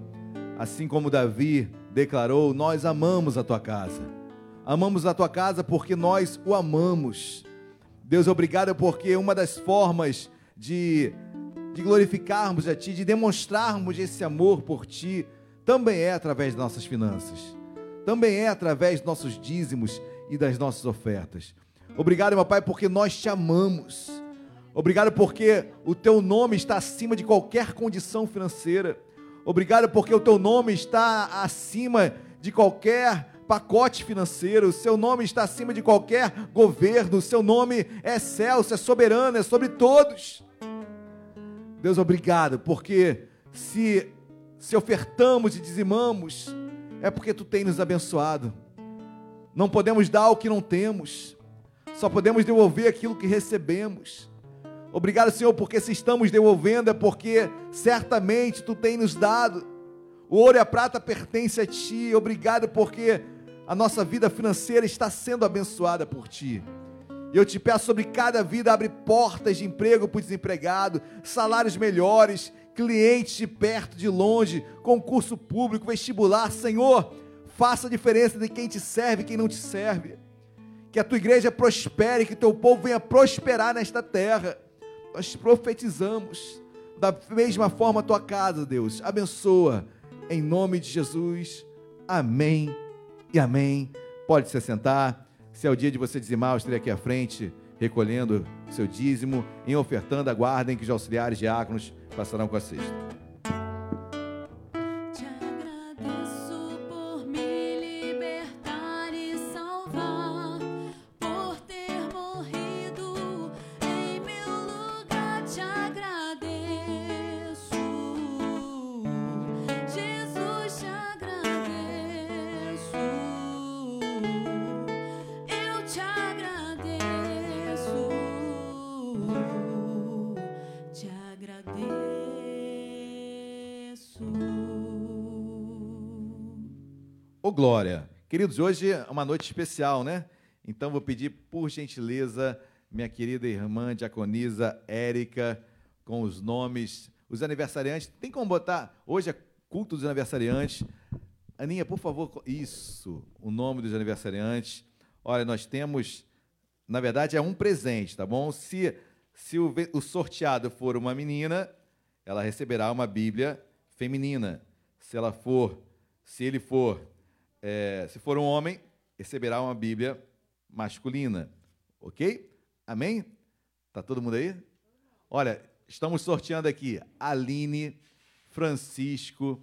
assim como Davi declarou, nós amamos a tua casa. Amamos a tua casa porque nós o amamos. Deus, obrigado porque uma das formas de, de glorificarmos a Ti, de demonstrarmos esse amor por Ti, também é através das nossas finanças, também é através dos nossos dízimos e das nossas ofertas. Obrigado, meu Pai, porque nós te amamos. Obrigado porque o teu nome está acima de qualquer condição financeira. Obrigado porque o teu nome está acima de qualquer pacote financeiro. O seu nome está acima de qualquer governo. O seu nome é excelso, é soberano, é sobre todos. Deus, obrigado, porque se, se ofertamos e dizimamos, é porque tu tem nos abençoado. Não podemos dar o que não temos, só podemos devolver aquilo que recebemos. Obrigado, Senhor, porque se estamos devolvendo é porque certamente tu tem nos dado. O ouro e a prata pertencem a ti. Obrigado porque a nossa vida financeira está sendo abençoada por ti. Eu te peço sobre cada vida, abre portas de emprego para o desempregado, salários melhores, clientes de perto, de longe, concurso público, vestibular. Senhor, faça a diferença de quem te serve e quem não te serve. Que a tua igreja prospere, que teu povo venha prosperar nesta terra. Nós profetizamos da mesma forma a tua casa, Deus. Abençoa em nome de Jesus. Amém e amém. Pode se sentar. Se é o dia de você dizimar, eu estarei aqui à frente, recolhendo seu dízimo, em ofertando, aguardem que os auxiliares diáconos passarão com a cesta. Queridos, hoje é uma noite especial, né? Então vou pedir, por gentileza, minha querida irmã diaconisa Érica, com os nomes, os aniversariantes. Tem como botar? Hoje é culto dos aniversariantes. Aninha, por favor, isso, o nome dos aniversariantes. Olha, nós temos, na verdade, é um presente, tá bom? Se, se o, o sorteado for uma menina, ela receberá uma Bíblia feminina. Se ela for, se ele for, é, se for um homem, receberá uma Bíblia masculina. Ok? Amém? Tá todo mundo aí? Olha, estamos sorteando aqui Aline, Francisco,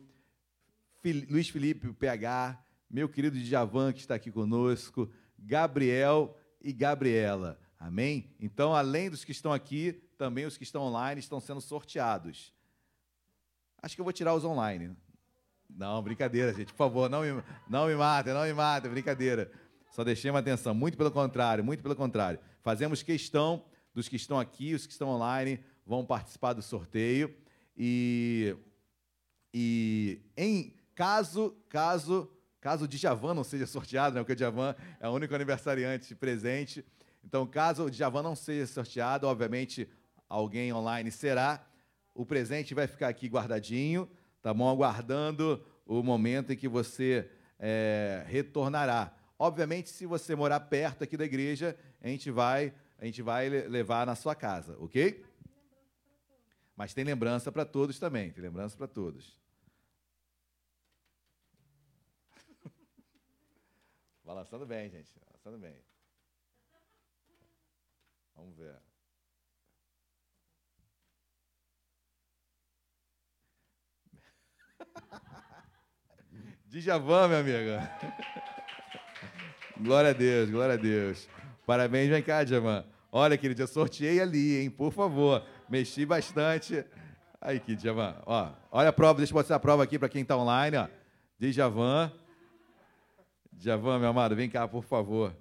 Fili- Luiz Felipe PH, meu querido Djavan que está aqui conosco, Gabriel e Gabriela. Amém? Então, além dos que estão aqui, também os que estão online estão sendo sorteados. Acho que eu vou tirar os online. Não, brincadeira, gente. Por favor, não me, não me matem, não me matem, brincadeira. Só deixei uma atenção. Muito pelo contrário, muito pelo contrário. Fazemos questão dos que estão aqui, os que estão online, vão participar do sorteio. E, e em caso, caso, caso o Djavan não seja sorteado, né, porque o Djavan é o único aniversariante presente. Então, caso o Djavan não seja sorteado, obviamente alguém online será. O presente vai ficar aqui guardadinho, tá bom? Aguardando o momento em que você é, retornará. Obviamente, se você morar perto aqui da igreja, a gente vai, a gente vai levar na sua casa, ok? Mas tem lembrança para todos também, tem lembrança para todos. Balançando bem, gente, balançando bem. Vamos ver. [laughs] Djavan, meu amigo. Glória a Deus, glória a Deus. Parabéns, vem cá, Djavan. Olha, querido, eu sorteei ali, hein? Por favor. Mexi bastante. Aí, aqui, Djavan. Ó, olha a prova, deixa eu mostrar a prova aqui para quem está online, ó. Djavan. Djavan, meu amado, vem cá, por favor.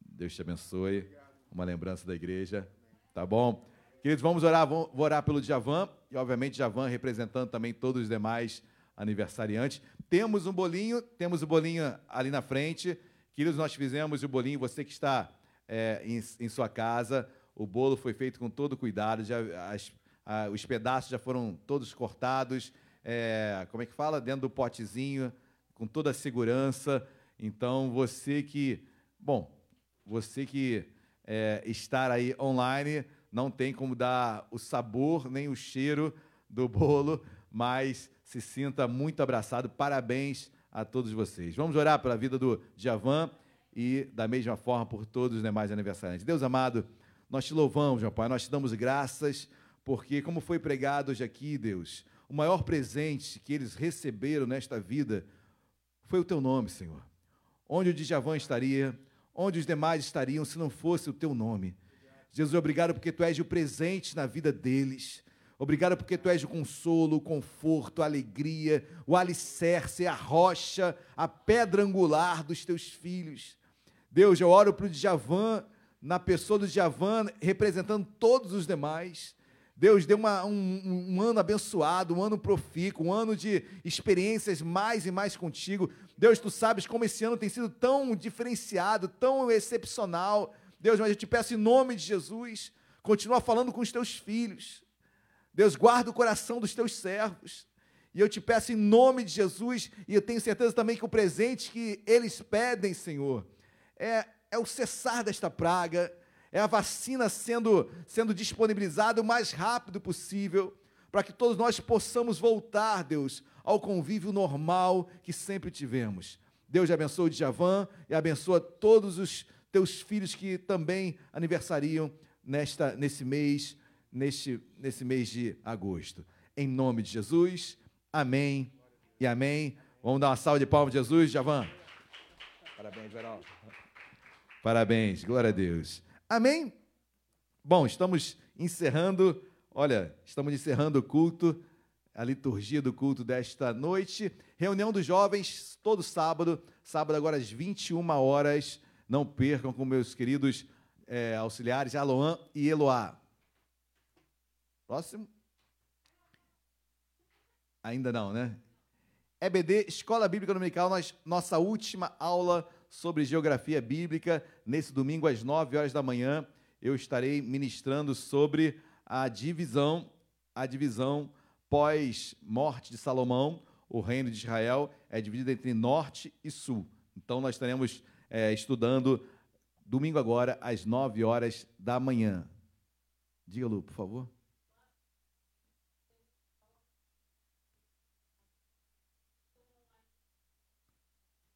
Deus te abençoe. Uma lembrança da igreja. Tá bom? Queridos, vamos orar, vamos orar pelo Djavan. E, obviamente, Djavan representando também todos os demais aniversariantes. Temos um bolinho, temos o bolinho ali na frente. Queridos, nós fizemos o bolinho, você que está é, em, em, sua casa, o bolo foi feito com todo cuidado, já, as, a, os pedaços já foram todos cortados, é, como é que fala? Dentro do potezinho, com toda a segurança. Então, você que, bom, você que é, estar aí online, não tem como dar o sabor nem o cheiro do bolo, mas se sinta muito abraçado. Parabéns a todos vocês. Vamos orar pela vida do Javan e, da mesma forma, por todos os demais aniversariantes. Deus amado, nós te louvamos, meu Pai, nós te damos graças, porque, como foi pregado hoje aqui, Deus, o maior presente que eles receberam nesta vida foi o teu nome, Senhor. Onde o Djavan estaria, onde os demais estariam se não fosse o teu nome. Jesus, obrigado porque tu és o presente na vida deles. Obrigado porque tu és o consolo, o conforto, a alegria, o alicerce, a rocha, a pedra angular dos teus filhos. Deus, eu oro para o Djavan, na pessoa do Djavan, representando todos os demais. Deus, dê uma, um, um, ano abençoado, um ano profícuo, um ano de experiências mais e mais contigo. Deus, tu sabes como esse ano tem sido tão diferenciado, tão excepcional. Deus, mas eu te peço em nome de Jesus, continua falando com os teus filhos. Deus, guarda o coração dos teus servos. E eu te peço em nome de Jesus, e eu tenho certeza também que o presente que eles pedem, Senhor, é, é o cessar desta praga, é a vacina sendo, sendo disponibilizada o mais rápido possível, para que todos nós possamos voltar, Deus, ao convívio normal que sempre tivemos. Deus abençoe o Djavan e abençoa todos os teus filhos que também aniversariam nesta, nesse mês neste, nesse mês de agosto. Em nome de Jesus, amém e amém. Vamos dar uma salva de palmas de Jesus, Javan. Parabéns, Verão. Parabéns, glória a Deus. Amém? Bom, estamos encerrando, olha, estamos encerrando o culto, a liturgia do culto desta noite. Reunião dos jovens, todo sábado, sábado agora às 21 horas. Não percam com meus queridos é, auxiliares, Aloan e Eloá. Próximo. Ainda não, né? EBD, Escola Bíblica Dominical, nós, nossa última aula sobre geografia bíblica. Nesse domingo, às 9 horas da manhã, eu estarei ministrando sobre a divisão, a divisão pós-morte de Salomão. O reino de Israel é dividido entre norte e sul. Então, nós estaremos é, estudando domingo agora, às 9 horas da manhã. Diga, Lu, por favor.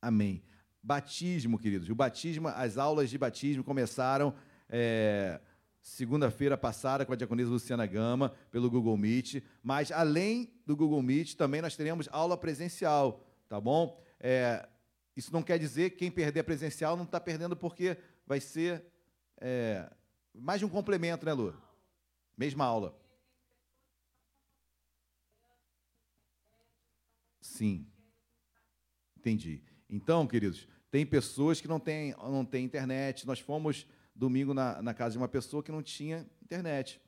Amém. Batismo, queridos. O batismo, as aulas de batismo começaram é, segunda-feira passada com a diaconisa Luciana Gama, pelo Google Meet. Mas, além do Google Meet, também nós teremos aula presencial, tá bom? É, isso não quer dizer que quem perder a presencial não está perdendo porque vai ser é, mais de um complemento, né, Lu? Mesma aula. Sim. Entendi. Então, queridos, tem pessoas que não têm, não têm internet. Nós fomos domingo na, na casa de uma pessoa que não tinha internet.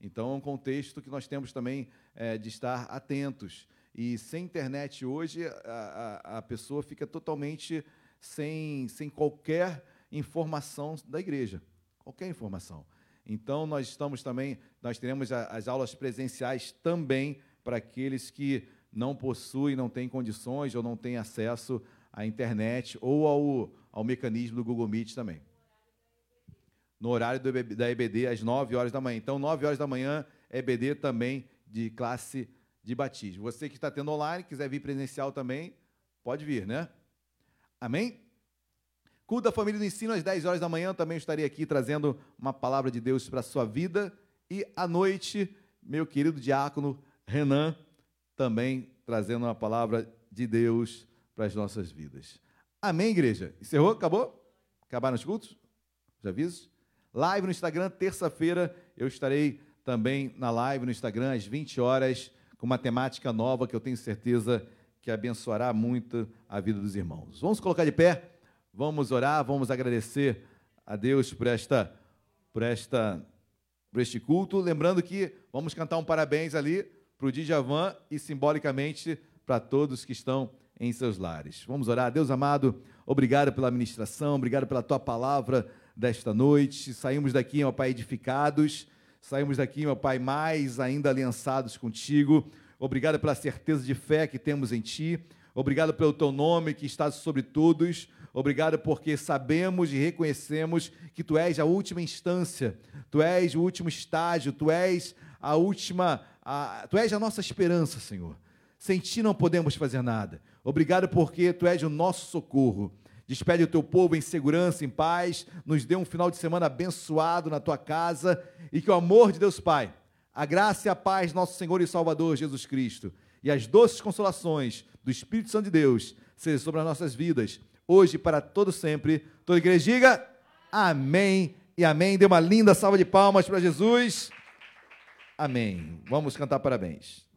Então, é um contexto que nós temos também é, de estar atentos. E sem internet hoje, a, a, a, pessoa fica totalmente sem, sem qualquer informação da igreja. Qualquer informação. Então, nós estamos também, nós teremos as aulas presenciais também para aqueles que não possuem, não têm condições ou não têm acesso à internet ou ao, ao mecanismo do Google Meet também no horário do, da EBD, às 9 horas da manhã. Então, 9 horas da manhã, EBD também de classe de batismo. Você que está tendo online, quiser vir presencial também, pode vir, né? Amém? Culto da Família do Ensino, às 10 horas da manhã, também estarei aqui trazendo uma palavra de Deus para a sua vida. E à noite, meu querido diácono Renan, também trazendo uma palavra de Deus para as nossas vidas. Amém, igreja? Encerrou? Acabou? Acabaram os cultos? Os avisos? Live no Instagram, terça-feira eu estarei também na live no Instagram às 20 horas com uma temática nova que eu tenho certeza que abençoará muito a vida dos irmãos. Vamos colocar de pé, vamos orar, vamos agradecer a Deus por esta por esta por este culto, lembrando que vamos cantar um parabéns ali para o Djavan e simbolicamente para todos que estão em seus lares. Vamos orar. Deus amado, obrigado pela ministração, obrigado pela tua palavra desta noite. Saímos daqui, meu Pai, edificados. Saímos daqui, meu Pai, mais ainda aliançados contigo. Obrigado pela certeza de fé que temos em Ti. Obrigado pelo Teu nome que está sobre todos. Obrigado porque sabemos e reconhecemos que Tu és a última instância, Tu és o último estágio, Tu és a última, a, Tu és a nossa esperança, Senhor. Sem Ti não podemos fazer nada. Obrigado porque Tu és o nosso socorro. Despede o teu povo em segurança, em paz. Nos dê um final de semana abençoado na tua casa. E que o amor de Deus Pai, a graça e a paz nosso Senhor e Salvador Jesus Cristo e as doces consolações do Espírito Santo de Deus sejam sobre as nossas vidas, hoje e para todo sempre. Toda igreja diga amém e amém. Dê uma linda salva de palmas para Jesus. Amém. Vamos cantar parabéns.